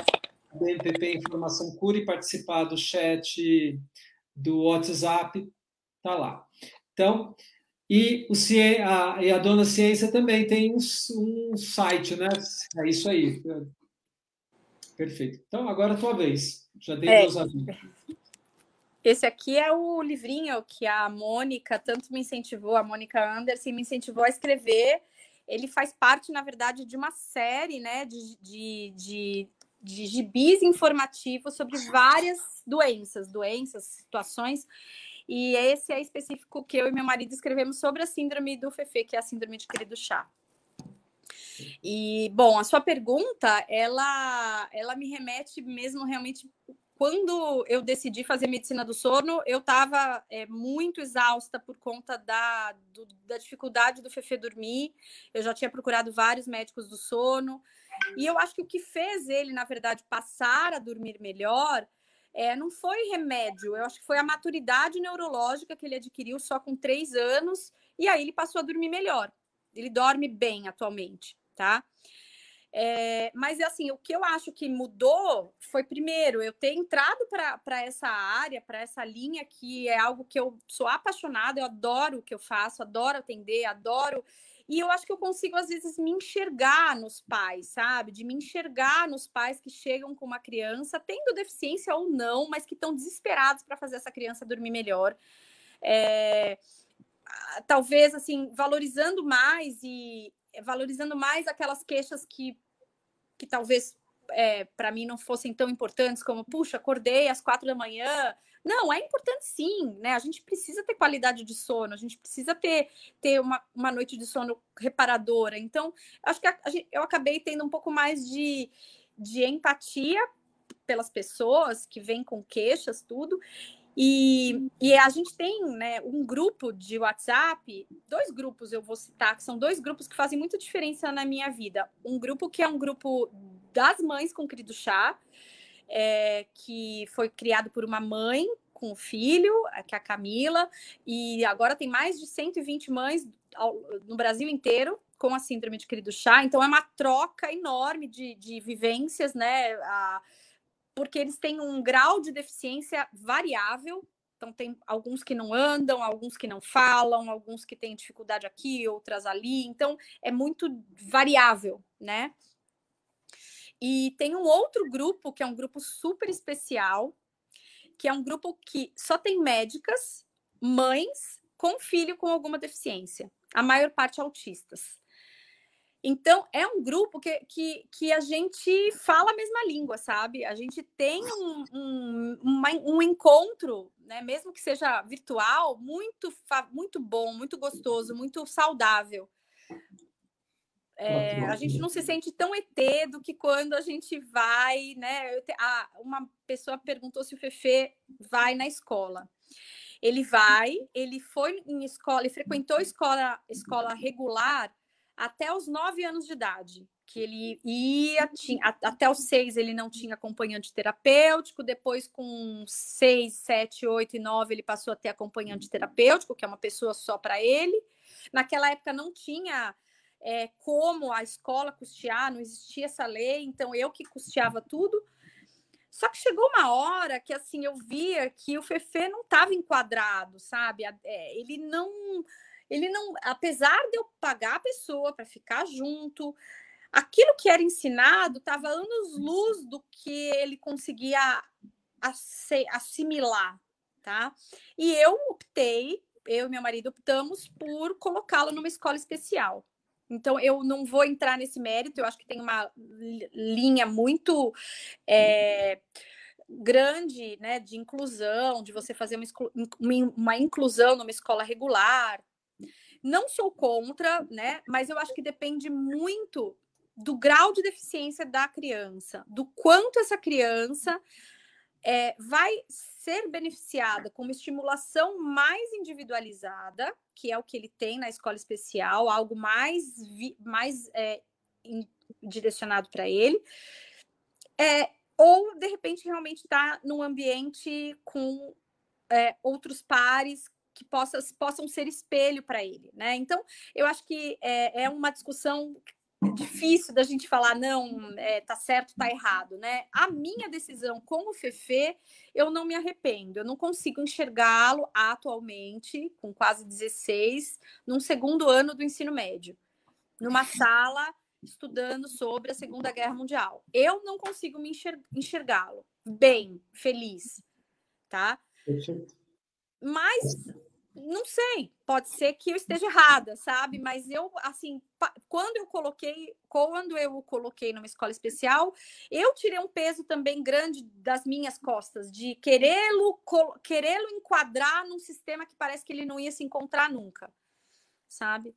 BNPP Informação Cura e participar do chat do WhatsApp, tá lá. Então, e, o, a, e a Dona Ciência também tem um, um site, né? É isso aí. Perfeito. Então, agora é a tua vez. Já dei é. meus avisos. Esse aqui é o livrinho que a Mônica tanto me incentivou, a Mônica Anderson me incentivou a escrever. Ele faz parte, na verdade, de uma série né, de, de, de, de gibis informativos sobre várias doenças, doenças, situações. E esse é específico que eu e meu marido escrevemos sobre a síndrome do Fefe, que é a síndrome de querido chá. E, bom, a sua pergunta, ela, ela me remete mesmo realmente quando eu decidi fazer medicina do sono, eu estava é, muito exausta por conta da, do, da dificuldade do Fefe dormir. Eu já tinha procurado vários médicos do sono. E eu acho que o que fez ele, na verdade, passar a dormir melhor é, não foi remédio. Eu acho que foi a maturidade neurológica que ele adquiriu só com três anos. E aí ele passou a dormir melhor. Ele dorme bem atualmente, tá? É, mas assim, o que eu acho que mudou foi primeiro eu ter entrado para essa área, para essa linha que é algo que eu sou apaixonada, eu adoro o que eu faço, adoro atender, adoro. E eu acho que eu consigo, às vezes, me enxergar nos pais, sabe? De me enxergar nos pais que chegam com uma criança, tendo deficiência ou não, mas que estão desesperados para fazer essa criança dormir melhor. É, talvez, assim, valorizando mais e, é, valorizando mais aquelas queixas que, que talvez é, para mim não fossem tão importantes como, puxa, acordei às quatro da manhã. Não, é importante sim, né? A gente precisa ter qualidade de sono, a gente precisa ter, ter uma, uma noite de sono reparadora. Então, acho que a, a, eu acabei tendo um pouco mais de, de empatia pelas pessoas que vêm com queixas, tudo, e, e a gente tem né, um grupo de WhatsApp, dois grupos eu vou citar, que são dois grupos que fazem muita diferença na minha vida. Um grupo que é um grupo das mães com querido chá, é, que foi criado por uma mãe com o filho, que é a Camila, e agora tem mais de 120 mães no Brasil inteiro com a síndrome de querido chá. Então é uma troca enorme de, de vivências, né? A, porque eles têm um grau de deficiência variável. Então, tem alguns que não andam, alguns que não falam, alguns que têm dificuldade aqui, outras ali. Então, é muito variável, né? E tem um outro grupo, que é um grupo super especial, que é um grupo que só tem médicas, mães com filho com alguma deficiência, a maior parte autistas. Então, é um grupo que, que, que a gente fala a mesma língua, sabe? A gente tem um, um, um encontro, né? mesmo que seja virtual, muito, muito bom, muito gostoso, muito saudável. É, a gente não se sente tão ET do que quando a gente vai, né? Te, ah, uma pessoa perguntou se o Fefe vai na escola. Ele vai, ele foi em escola, ele frequentou escola, escola regular até os nove anos de idade, que ele ia, tinha, até os seis ele não tinha acompanhante terapêutico, depois com seis, sete, oito e nove ele passou a ter acompanhante terapêutico, que é uma pessoa só para ele. Naquela época não tinha é, como a escola custear, não existia essa lei, então eu que custeava tudo. Só que chegou uma hora que assim eu via que o Fefe não estava enquadrado, sabe? É, ele não ele não, apesar de eu pagar a pessoa para ficar junto, aquilo que era ensinado estava anos luz do que ele conseguia assimilar, tá? E eu optei, eu e meu marido optamos por colocá-lo numa escola especial. Então, eu não vou entrar nesse mérito, eu acho que tem uma linha muito é, grande né, de inclusão, de você fazer uma, uma inclusão numa escola regular, não sou contra, né? Mas eu acho que depende muito do grau de deficiência da criança, do quanto essa criança é, vai ser beneficiada com uma estimulação mais individualizada, que é o que ele tem na escola especial, algo mais, vi, mais é, in, direcionado para ele, é, ou de repente realmente está num ambiente com é, outros pares que possa, possam ser espelho para ele, né? Então, eu acho que é, é uma discussão difícil da gente falar, não, é, tá certo, tá errado, né? A minha decisão com o Fefe, eu não me arrependo, eu não consigo enxergá-lo atualmente, com quase 16, num segundo ano do ensino médio, numa sala estudando sobre a Segunda Guerra Mundial. Eu não consigo me enxergá-lo bem, feliz, tá? Mas não sei, pode ser que eu esteja errada, sabe? Mas eu, assim, quando eu coloquei, quando eu o coloquei numa escola especial, eu tirei um peso também grande das minhas costas, de querê-lo querê-lo enquadrar num sistema que parece que ele não ia se encontrar nunca, sabe?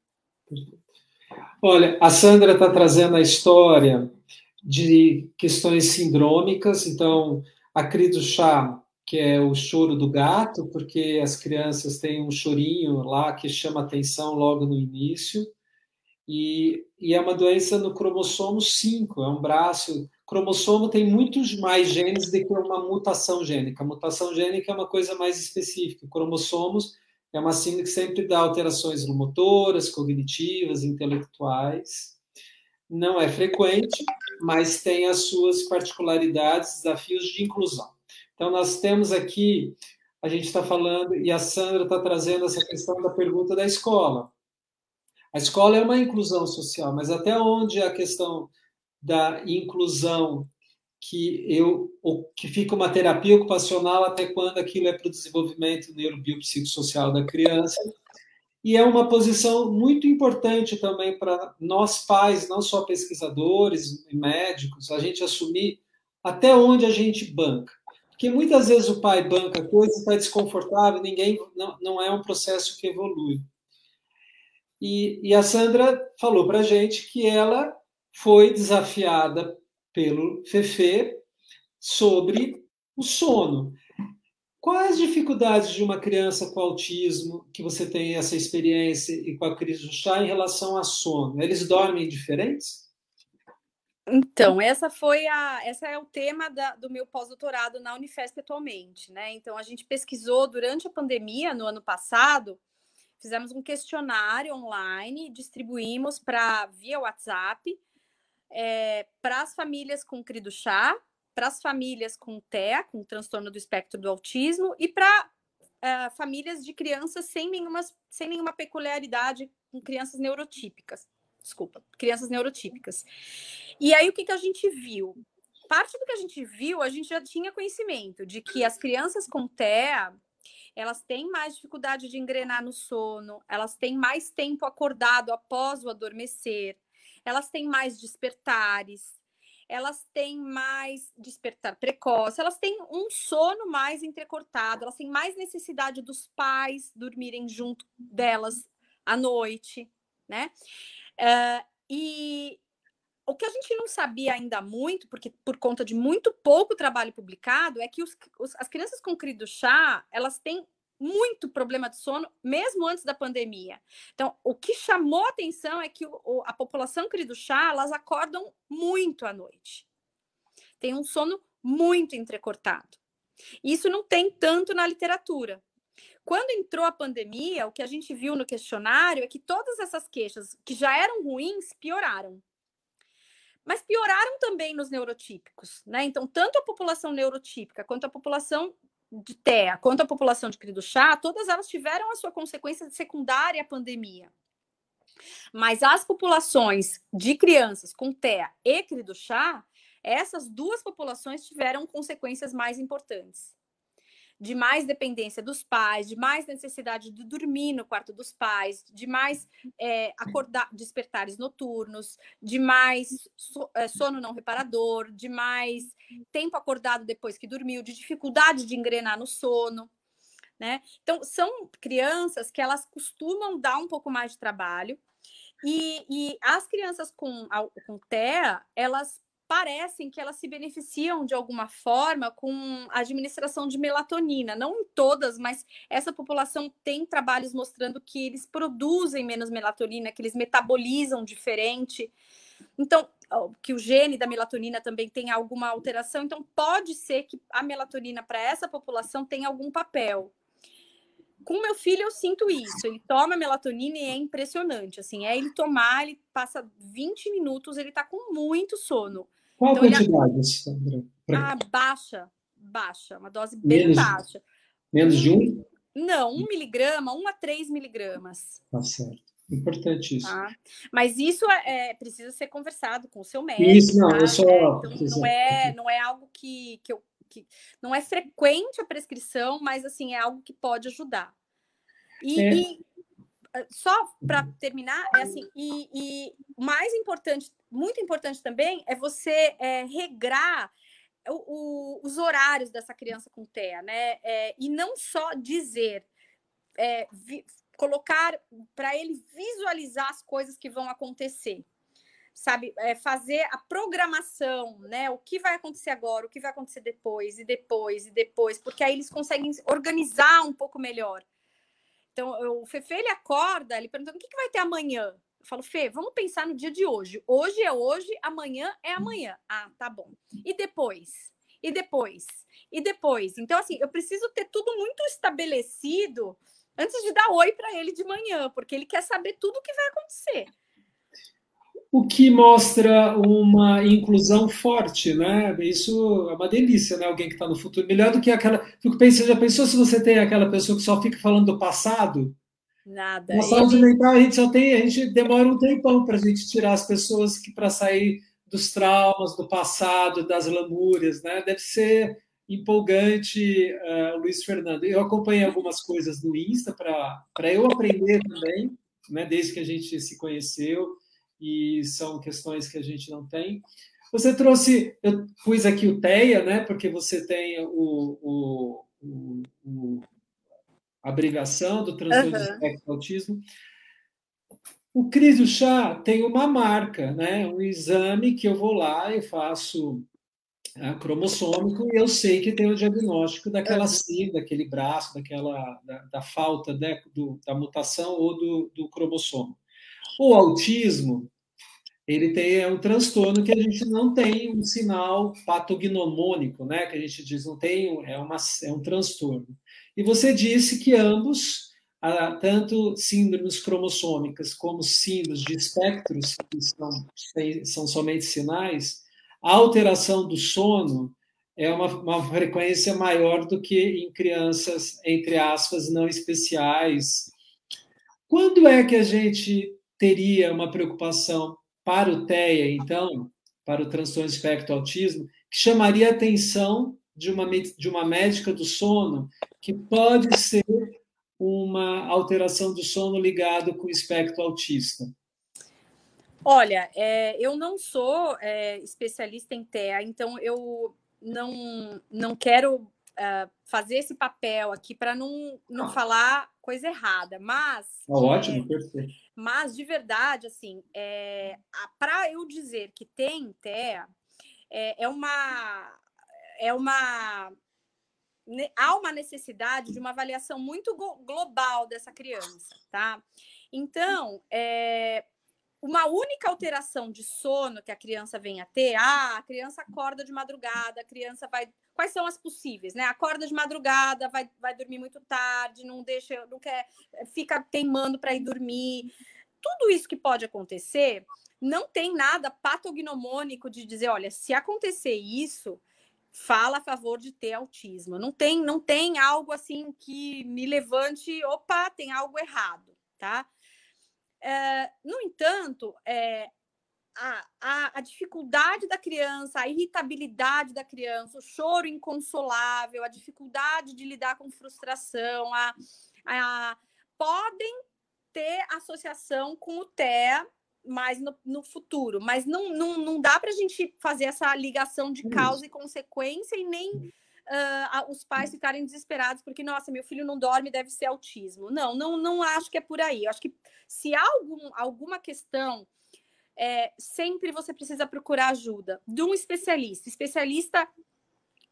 Olha, a Sandra está trazendo a história de questões sindrômicas, então a Cri do Chá que é o choro do gato, porque as crianças têm um chorinho lá que chama atenção logo no início. E, e, é uma doença no cromossomo 5, é um braço. Cromossomo tem muitos mais genes do que uma mutação gênica. A mutação gênica é uma coisa mais específica. Cromossomos é uma síndrome que sempre dá alterações motoras, cognitivas, intelectuais. Não é frequente, mas tem as suas particularidades, desafios de inclusão. Então, nós temos aqui, a gente está falando, e a Sandra está trazendo essa questão da pergunta da escola. A escola é uma inclusão social, mas até onde a questão da inclusão que eu que fica uma terapia ocupacional até quando aquilo é para o desenvolvimento neurobiopsicossocial da criança e é uma posição muito importante também para nós pais, não só pesquisadores e médicos, a gente assumir até onde a gente banca. Porque muitas vezes o pai banca coisa, está desconfortável, ninguém não, não é um processo que evolui. E, e a Sandra falou para a gente que ela foi desafiada pelo Fefe sobre o sono. Quais dificuldades de uma criança com autismo que você tem essa experiência e com a crise do chá em relação a sono? Eles dormem diferentes? Então, essa foi a, essa é o tema da, do meu pós-doutorado na Unifesp atualmente, né? Então, a gente pesquisou durante a pandemia, no ano passado, fizemos um questionário online, distribuímos para via WhatsApp é, para as famílias com CRI do chá, para as famílias com TEA, com transtorno do espectro do autismo, e para é, famílias de crianças sem nenhuma, sem nenhuma peculiaridade, com crianças neurotípicas desculpa, crianças neurotípicas. E aí o que, que a gente viu? Parte do que a gente viu, a gente já tinha conhecimento de que as crianças com TEA, elas têm mais dificuldade de engrenar no sono, elas têm mais tempo acordado após o adormecer, elas têm mais despertares, elas têm mais despertar precoce, elas têm um sono mais entrecortado, elas têm mais necessidade dos pais dormirem junto delas à noite, né? Uh, e o que a gente não sabia ainda muito, porque por conta de muito pouco trabalho publicado, é que os, os, as crianças com CRI chá, elas têm muito problema de sono, mesmo antes da pandemia. Então, o que chamou atenção é que o, a população CRI chá, elas acordam muito à noite. Tem um sono muito entrecortado. Isso não tem tanto na literatura. Quando entrou a pandemia, o que a gente viu no questionário é que todas essas queixas que já eram ruins pioraram. Mas pioraram também nos neurotípicos, né? Então, tanto a população neurotípica quanto a população de TEA, quanto a população de cri do chá, todas elas tiveram a sua consequência secundária à pandemia. Mas as populações de crianças com TEA e cri do chá, essas duas populações tiveram consequências mais importantes de mais dependência dos pais, de mais necessidade de dormir no quarto dos pais, de mais é, acordar, despertares noturnos, de mais é, sono não reparador, de mais tempo acordado depois que dormiu, de dificuldade de engrenar no sono. Né? Então, são crianças que elas costumam dar um pouco mais de trabalho, e, e as crianças com, com TEA, elas parecem que elas se beneficiam de alguma forma com a administração de melatonina. Não em todas, mas essa população tem trabalhos mostrando que eles produzem menos melatonina, que eles metabolizam diferente. Então, que o gene da melatonina também tem alguma alteração. Então, pode ser que a melatonina para essa população tenha algum papel. com meu filho eu sinto isso. Ele toma melatonina e é impressionante. Assim, é ele tomar, ele passa 20 minutos, ele tá com muito sono. Qual então, a quantidade, Sandra? Pra... Ah, baixa, baixa, uma dose bem menos, baixa. Menos de um? Não, um miligrama, um a três miligramas. Tá certo. Importante isso. Tá? Mas isso é, é, precisa ser conversado com o seu médico. Isso, não, tá? eu só. Então, não, é, não é algo que, que eu que não é frequente a prescrição, mas assim é algo que pode ajudar. E, é. e só para terminar, é assim, e, e, mais importante, muito importante também, é você é, regrar o, o, os horários dessa criança com TEA, né? É, e não só dizer, é, vi, colocar para ele visualizar as coisas que vão acontecer sabe, é, fazer a programação, né? O que vai acontecer agora, o que vai acontecer depois, e depois, e depois, porque aí eles conseguem organizar um pouco melhor. Então, eu, o Fefe, ele acorda, ele pergunta, o que, que vai ter amanhã? Eu falo, Fê, vamos pensar no dia de hoje. Hoje é hoje, amanhã é amanhã. Ah, tá bom. E depois? E depois? E depois? Então, assim, eu preciso ter tudo muito estabelecido antes de dar oi para ele de manhã, porque ele quer saber tudo o que vai acontecer o que mostra uma inclusão forte, né? Isso é uma delícia, né? Alguém que está no futuro. Melhor do que aquela. Fico pensando, já pensou se você tem aquela pessoa que só fica falando do passado? Nada. Na saúde Ele... mental, a gente só tem, a gente demora um tempão para a gente tirar as pessoas que para sair dos traumas, do passado, das lamúrias, né? Deve ser empolgante, uh, Luiz Fernando. Eu acompanhei algumas coisas no Insta para eu aprender também, né? Desde que a gente se conheceu e são questões que a gente não tem. Você trouxe, eu pus aqui o TEA, né, porque você tem o, o, o, o a do transtorno uhum. de espectro autismo. O CRIS e o chá tem uma marca, né, um exame que eu vou lá e faço é, cromossômico e eu sei que tem o diagnóstico daquela síndrome, daquele braço, daquela da, da falta né, do, da mutação ou do, do cromossomo. O autismo, ele tem é um transtorno que a gente não tem um sinal patognomônico, né? Que a gente diz não tem, é, uma, é um transtorno. E você disse que ambos, tanto síndromes cromossômicas como síndromes de espectros, que são, são somente sinais, a alteração do sono é uma, uma frequência maior do que em crianças, entre aspas, não especiais. Quando é que a gente teria uma preocupação para o TEA, então, para o transtorno espectro autismo, que chamaria a atenção de uma, de uma médica do sono, que pode ser uma alteração do sono ligado com o espectro autista? Olha, é, eu não sou é, especialista em TEA, então eu não, não quero uh, fazer esse papel aqui para não, não ah. falar coisa errada, mas. Ah, ótimo, é, perfeito. Mas, de verdade, assim, é, para eu dizer que tem TEA, é, é uma. É uma há uma necessidade de uma avaliação muito global dessa criança, tá? Então, é, uma única alteração de sono que a criança venha a ter, ah, a criança acorda de madrugada, a criança vai. Quais são as possíveis, né? Acorda de madrugada, vai, vai dormir muito tarde, não deixa, não quer, fica teimando para ir dormir. Tudo isso que pode acontecer, não tem nada patognomônico de dizer, olha, se acontecer isso, fala a favor de ter autismo. Não tem, não tem algo assim que me levante, opa, tem algo errado, tá? É, no entanto, é, a, a, a, dificuldade da criança, a irritabilidade da criança, o choro inconsolável, a dificuldade de lidar com frustração, a, a podem ter associação com o TEA mais no, no futuro, mas não, não, não dá para a gente fazer essa ligação de causa e consequência e nem uh, os pais ficarem desesperados porque, nossa, meu filho não dorme, deve ser autismo. Não, não, não acho que é por aí. Eu acho que se há algum, alguma questão, é, sempre você precisa procurar ajuda de um especialista, especialista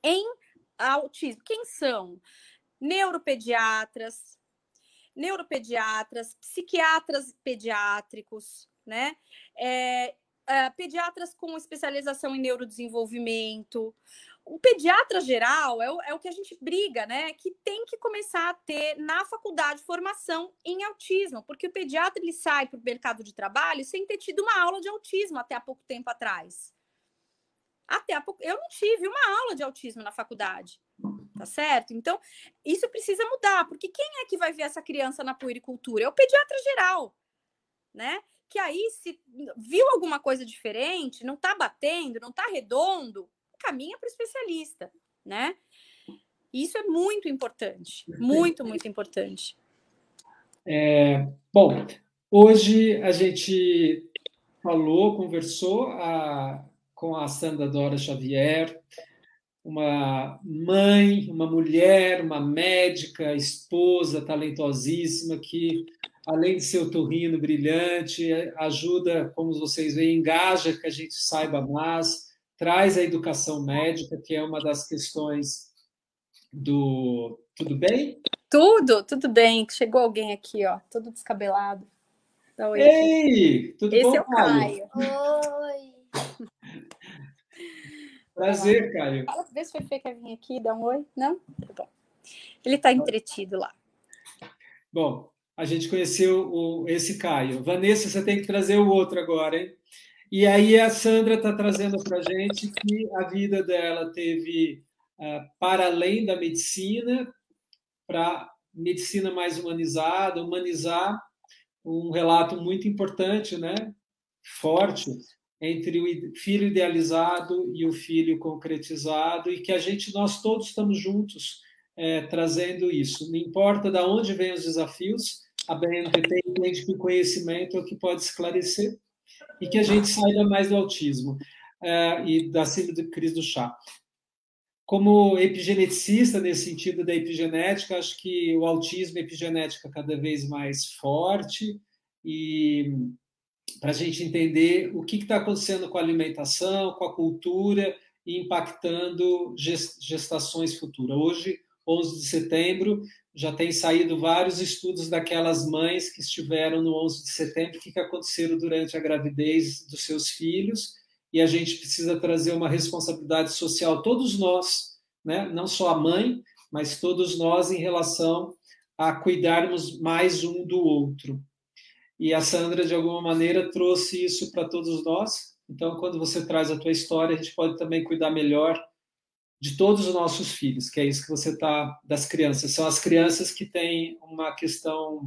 em autismo. Quem são? Neuropediatras, neuropediatras, psiquiatras pediátricos, né? É, é, pediatras com especialização em neurodesenvolvimento, o pediatra geral é o, é o que a gente briga, né? Que tem que começar a ter na faculdade formação em autismo, porque o pediatra ele sai para o mercado de trabalho sem ter tido uma aula de autismo até há pouco tempo atrás. Até há pouco. Eu não tive uma aula de autismo na faculdade, tá certo? Então, isso precisa mudar, porque quem é que vai ver essa criança na puericultura? É o pediatra geral, né? Que aí, se viu alguma coisa diferente, não tá batendo, não tá redondo, caminha para o especialista, né? Isso é muito importante, muito, muito importante. É, bom, hoje a gente falou, conversou a, com a Sandra Dora Xavier, uma mãe, uma mulher, uma médica, esposa talentosíssima que, além de ser o torrino brilhante, ajuda, como vocês veem, engaja que a gente saiba mais, traz a educação médica, que é uma das questões do. Tudo bem? Tudo, tudo bem. Chegou alguém aqui, ó, todo descabelado. oi. Ei, tudo Esse bom, é o Caio? Oi. Prazer, Caio. Fala, vê se o Fefe quer vir aqui, dá um oi. Não? Tá bom. Ele está entretido lá. Bom, a gente conheceu o, esse Caio. Vanessa, você tem que trazer o outro agora, hein? E aí a Sandra está trazendo para a gente que a vida dela teve uh, para além da medicina, para medicina mais humanizada, humanizar um relato muito importante, né? forte, entre o filho idealizado e o filho concretizado, e que a gente, nós todos estamos juntos é, trazendo isso. Não importa de onde vêm os desafios, a BNPT entende que conhecimento é o que pode esclarecer e que a gente saiba mais do autismo uh, e da síndrome de crise do chá. Como epigeneticista, nesse sentido da epigenética, acho que o autismo e epigenética cada vez mais forte e para a gente entender o que está acontecendo com a alimentação, com a cultura e impactando gestações futuras. Hoje, 11 de setembro, já tem saído vários estudos daquelas mães que estiveram no 11 de setembro, o que, que aconteceram durante a gravidez dos seus filhos, e a gente precisa trazer uma responsabilidade social, todos nós, né? não só a mãe, mas todos nós em relação a cuidarmos mais um do outro. E a Sandra, de alguma maneira, trouxe isso para todos nós. Então, quando você traz a tua história, a gente pode também cuidar melhor de todos os nossos filhos, que é isso que você está das crianças. São as crianças que têm uma questão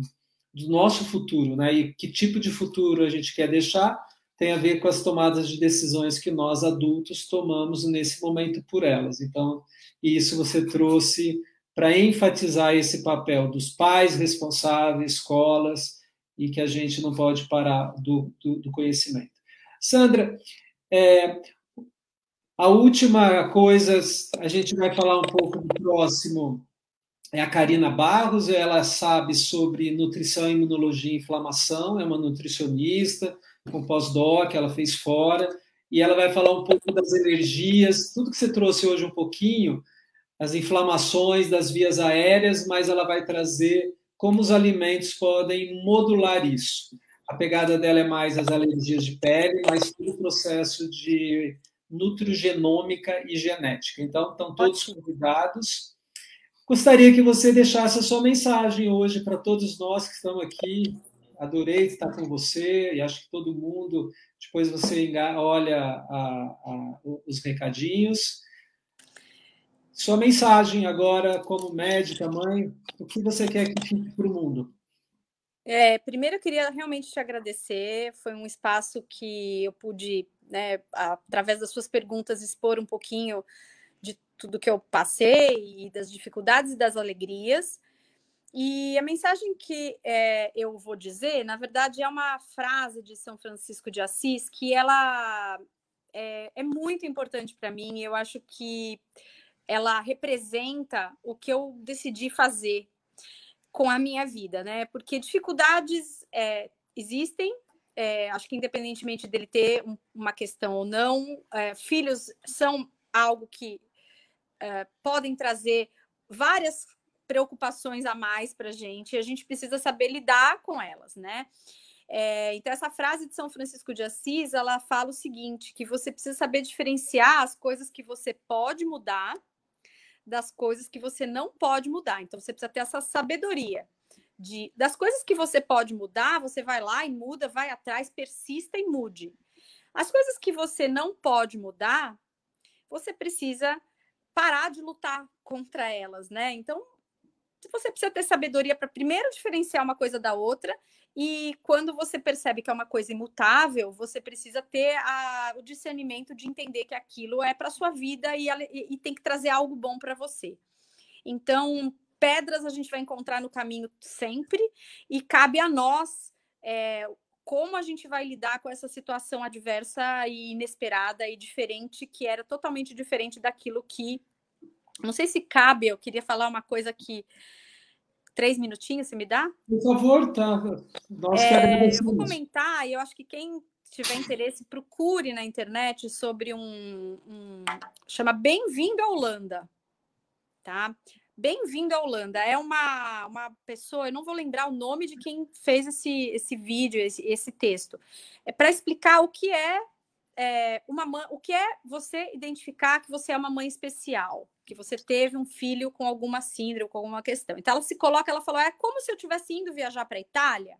do nosso futuro, né? E que tipo de futuro a gente quer deixar tem a ver com as tomadas de decisões que nós adultos tomamos nesse momento por elas. Então, isso você trouxe para enfatizar esse papel dos pais responsáveis, escolas, e que a gente não pode parar do, do, do conhecimento. Sandra, é, a última coisa, a gente vai falar um pouco do próximo, é a Karina Barros, ela sabe sobre nutrição, imunologia e inflamação, é uma nutricionista, com pós-doc, ela fez fora, e ela vai falar um pouco das energias, tudo que você trouxe hoje um pouquinho, as inflamações das vias aéreas, mas ela vai trazer como os alimentos podem modular isso. A pegada dela é mais as alergias de pele, mas todo o processo de nutrogenômica e genética. Então, estão todos convidados. Gostaria que você deixasse a sua mensagem hoje para todos nós que estamos aqui. Adorei estar com você e acho que todo mundo. Depois você olha a, a, os recadinhos. Sua mensagem agora, como médica, mãe, o que você quer que fique para o mundo? É, primeiro, eu queria realmente te agradecer. Foi um espaço que eu pude né, através das suas perguntas, expor um pouquinho de tudo que eu passei e das dificuldades e das alegrias. E a mensagem que é, eu vou dizer, na verdade, é uma frase de São Francisco de Assis que ela é, é muito importante para mim. Eu acho que ela representa o que eu decidi fazer com a minha vida, né? Porque dificuldades é, existem, é, acho que independentemente dele ter um, uma questão ou não, é, filhos são algo que é, podem trazer várias preocupações a mais para a gente e a gente precisa saber lidar com elas, né? É, então, essa frase de São Francisco de Assis, ela fala o seguinte, que você precisa saber diferenciar as coisas que você pode mudar das coisas que você não pode mudar. Então, você precisa ter essa sabedoria de das coisas que você pode mudar, você vai lá e muda, vai atrás, persista e mude. As coisas que você não pode mudar, você precisa parar de lutar contra elas, né? Então, você precisa ter sabedoria para primeiro diferenciar uma coisa da outra e quando você percebe que é uma coisa imutável, você precisa ter a, o discernimento de entender que aquilo é para sua vida e, e, e, tem que trazer algo bom para você. Então, pedras a gente vai encontrar no caminho sempre e cabe a nós é, como a gente vai lidar com essa situação adversa e inesperada e diferente, que era totalmente diferente daquilo que. Não sei se cabe, eu queria falar uma coisa que. Três minutinhos, você me dá? Por favor, tá. Nós é, eu vou comentar, e eu acho que quem tiver interesse, procure na internet sobre um. um chama Bem-vindo à Holanda. Tá? Bem-vindo à Holanda. É uma, uma pessoa, eu não vou lembrar o nome de quem fez esse, esse vídeo, esse, esse texto. É para explicar o que é, é uma mãe, o que é você identificar que você é uma mãe especial, que você teve um filho com alguma síndrome, com alguma questão. Então ela se coloca, ela falou: é como se eu tivesse indo viajar para a Itália.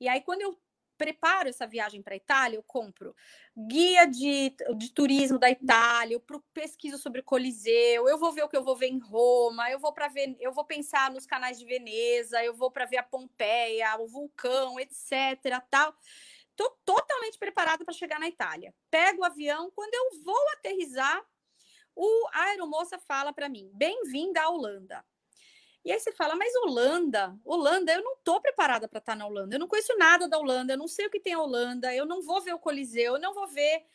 E aí, quando eu preparo essa viagem para a Itália, eu compro guia de, de turismo da Itália, eu pesquiso sobre o Coliseu, eu vou ver o que eu vou ver em Roma, eu vou para ver, eu vou pensar nos canais de Veneza, eu vou para ver a Pompeia, o vulcão, etc, tal. Tô totalmente preparada para chegar na Itália. Pego o avião, quando eu vou aterrizar, o a aeromoça fala para mim: "Bem-vinda à Holanda". E aí você fala, mas Holanda, Holanda, eu não estou preparada para estar tá na Holanda, eu não conheço nada da Holanda, eu não sei o que tem a Holanda, eu não vou ver o Coliseu, eu não vou ver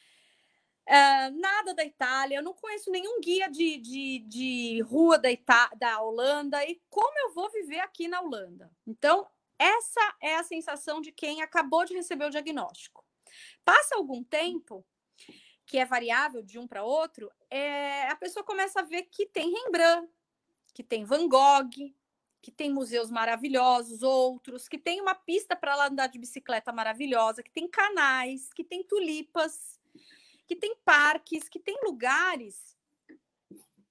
uh, nada da Itália, eu não conheço nenhum guia de, de, de rua da, Ita da Holanda, e como eu vou viver aqui na Holanda? Então, essa é a sensação de quem acabou de receber o diagnóstico. Passa algum tempo, que é variável de um para outro, é, a pessoa começa a ver que tem Rembrandt, que tem Van Gogh, que tem museus maravilhosos, outros, que tem uma pista para andar de bicicleta maravilhosa, que tem canais, que tem tulipas, que tem parques, que tem lugares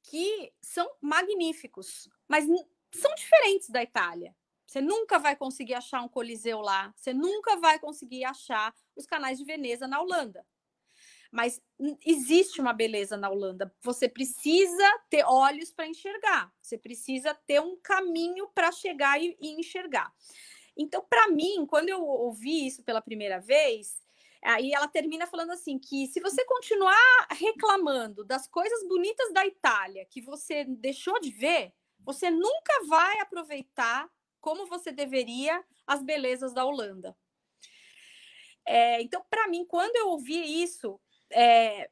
que são magníficos, mas são diferentes da Itália. Você nunca vai conseguir achar um coliseu lá, você nunca vai conseguir achar os canais de Veneza na Holanda. Mas existe uma beleza na Holanda. Você precisa ter olhos para enxergar. Você precisa ter um caminho para chegar e, e enxergar. Então, para mim, quando eu ouvi isso pela primeira vez, aí ela termina falando assim que se você continuar reclamando das coisas bonitas da Itália que você deixou de ver, você nunca vai aproveitar como você deveria as belezas da Holanda. É, então, para mim, quando eu ouvi isso, é,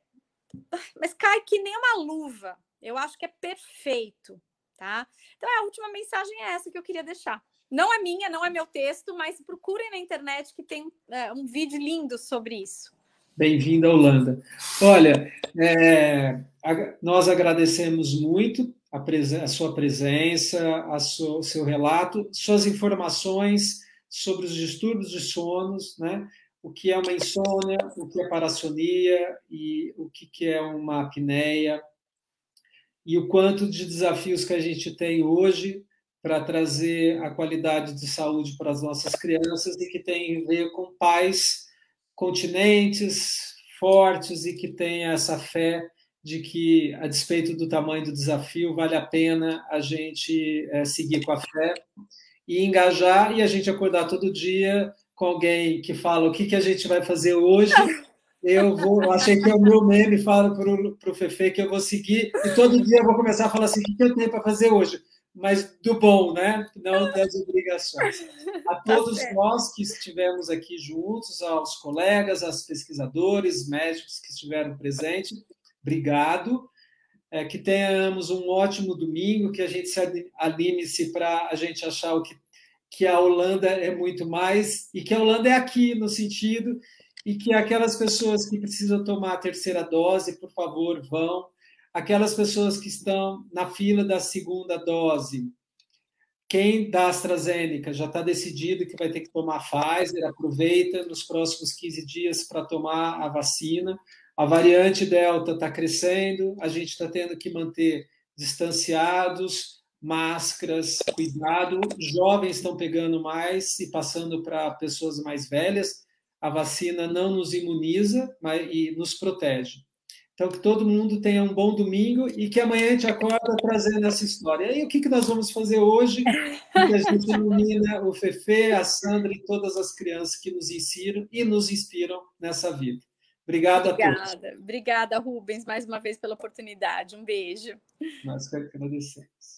mas cai que nem uma luva. Eu acho que é perfeito, tá? Então, a última mensagem é essa que eu queria deixar. Não é minha, não é meu texto, mas procurem na internet que tem é, um vídeo lindo sobre isso. Bem-vinda à Holanda. Olha, é, a, nós agradecemos muito a, a sua presença, a o seu relato, suas informações sobre os distúrbios de sonos, né? O que é uma insônia, o que é parassonia e o que é uma apneia e o quanto de desafios que a gente tem hoje para trazer a qualidade de saúde para as nossas crianças e que tem a ver com pais continentes fortes e que têm essa fé de que, a despeito do tamanho do desafio, vale a pena a gente é, seguir com a fé e engajar e a gente acordar todo dia com alguém que fala o que, que a gente vai fazer hoje, eu vou, achei que é o meu meme, falo para o Fefe que eu vou seguir, e todo dia eu vou começar a falar assim, o que, que eu tenho para fazer hoje? Mas do bom, né? Não das obrigações. A tá todos nós que estivemos aqui juntos, aos colegas, aos pesquisadores, médicos que estiveram presentes, obrigado. É, que tenhamos um ótimo domingo, que a gente se anime-se para a gente achar o que que a Holanda é muito mais e que a Holanda é aqui no sentido e que aquelas pessoas que precisam tomar a terceira dose, por favor, vão. Aquelas pessoas que estão na fila da segunda dose, Quem da AstraZeneca já está decidido que vai ter que tomar Pfizer, aproveita nos próximos 15 dias para tomar a vacina. A variante Delta está crescendo, a gente está tendo que manter distanciados, máscaras, cuidado. Jovens estão pegando mais e passando para pessoas mais velhas. A vacina não nos imuniza mas, e nos protege. Então, que todo mundo tenha um bom domingo e que amanhã a gente acorda trazendo essa história. E o que, que nós vamos fazer hoje? Que a gente ilumina o Fefe, a Sandra e todas as crianças que nos ensinam e nos inspiram nessa vida. Obrigado Obrigada. a todos. Obrigada, Rubens, mais uma vez pela oportunidade. Um beijo. Nós que agradecemos.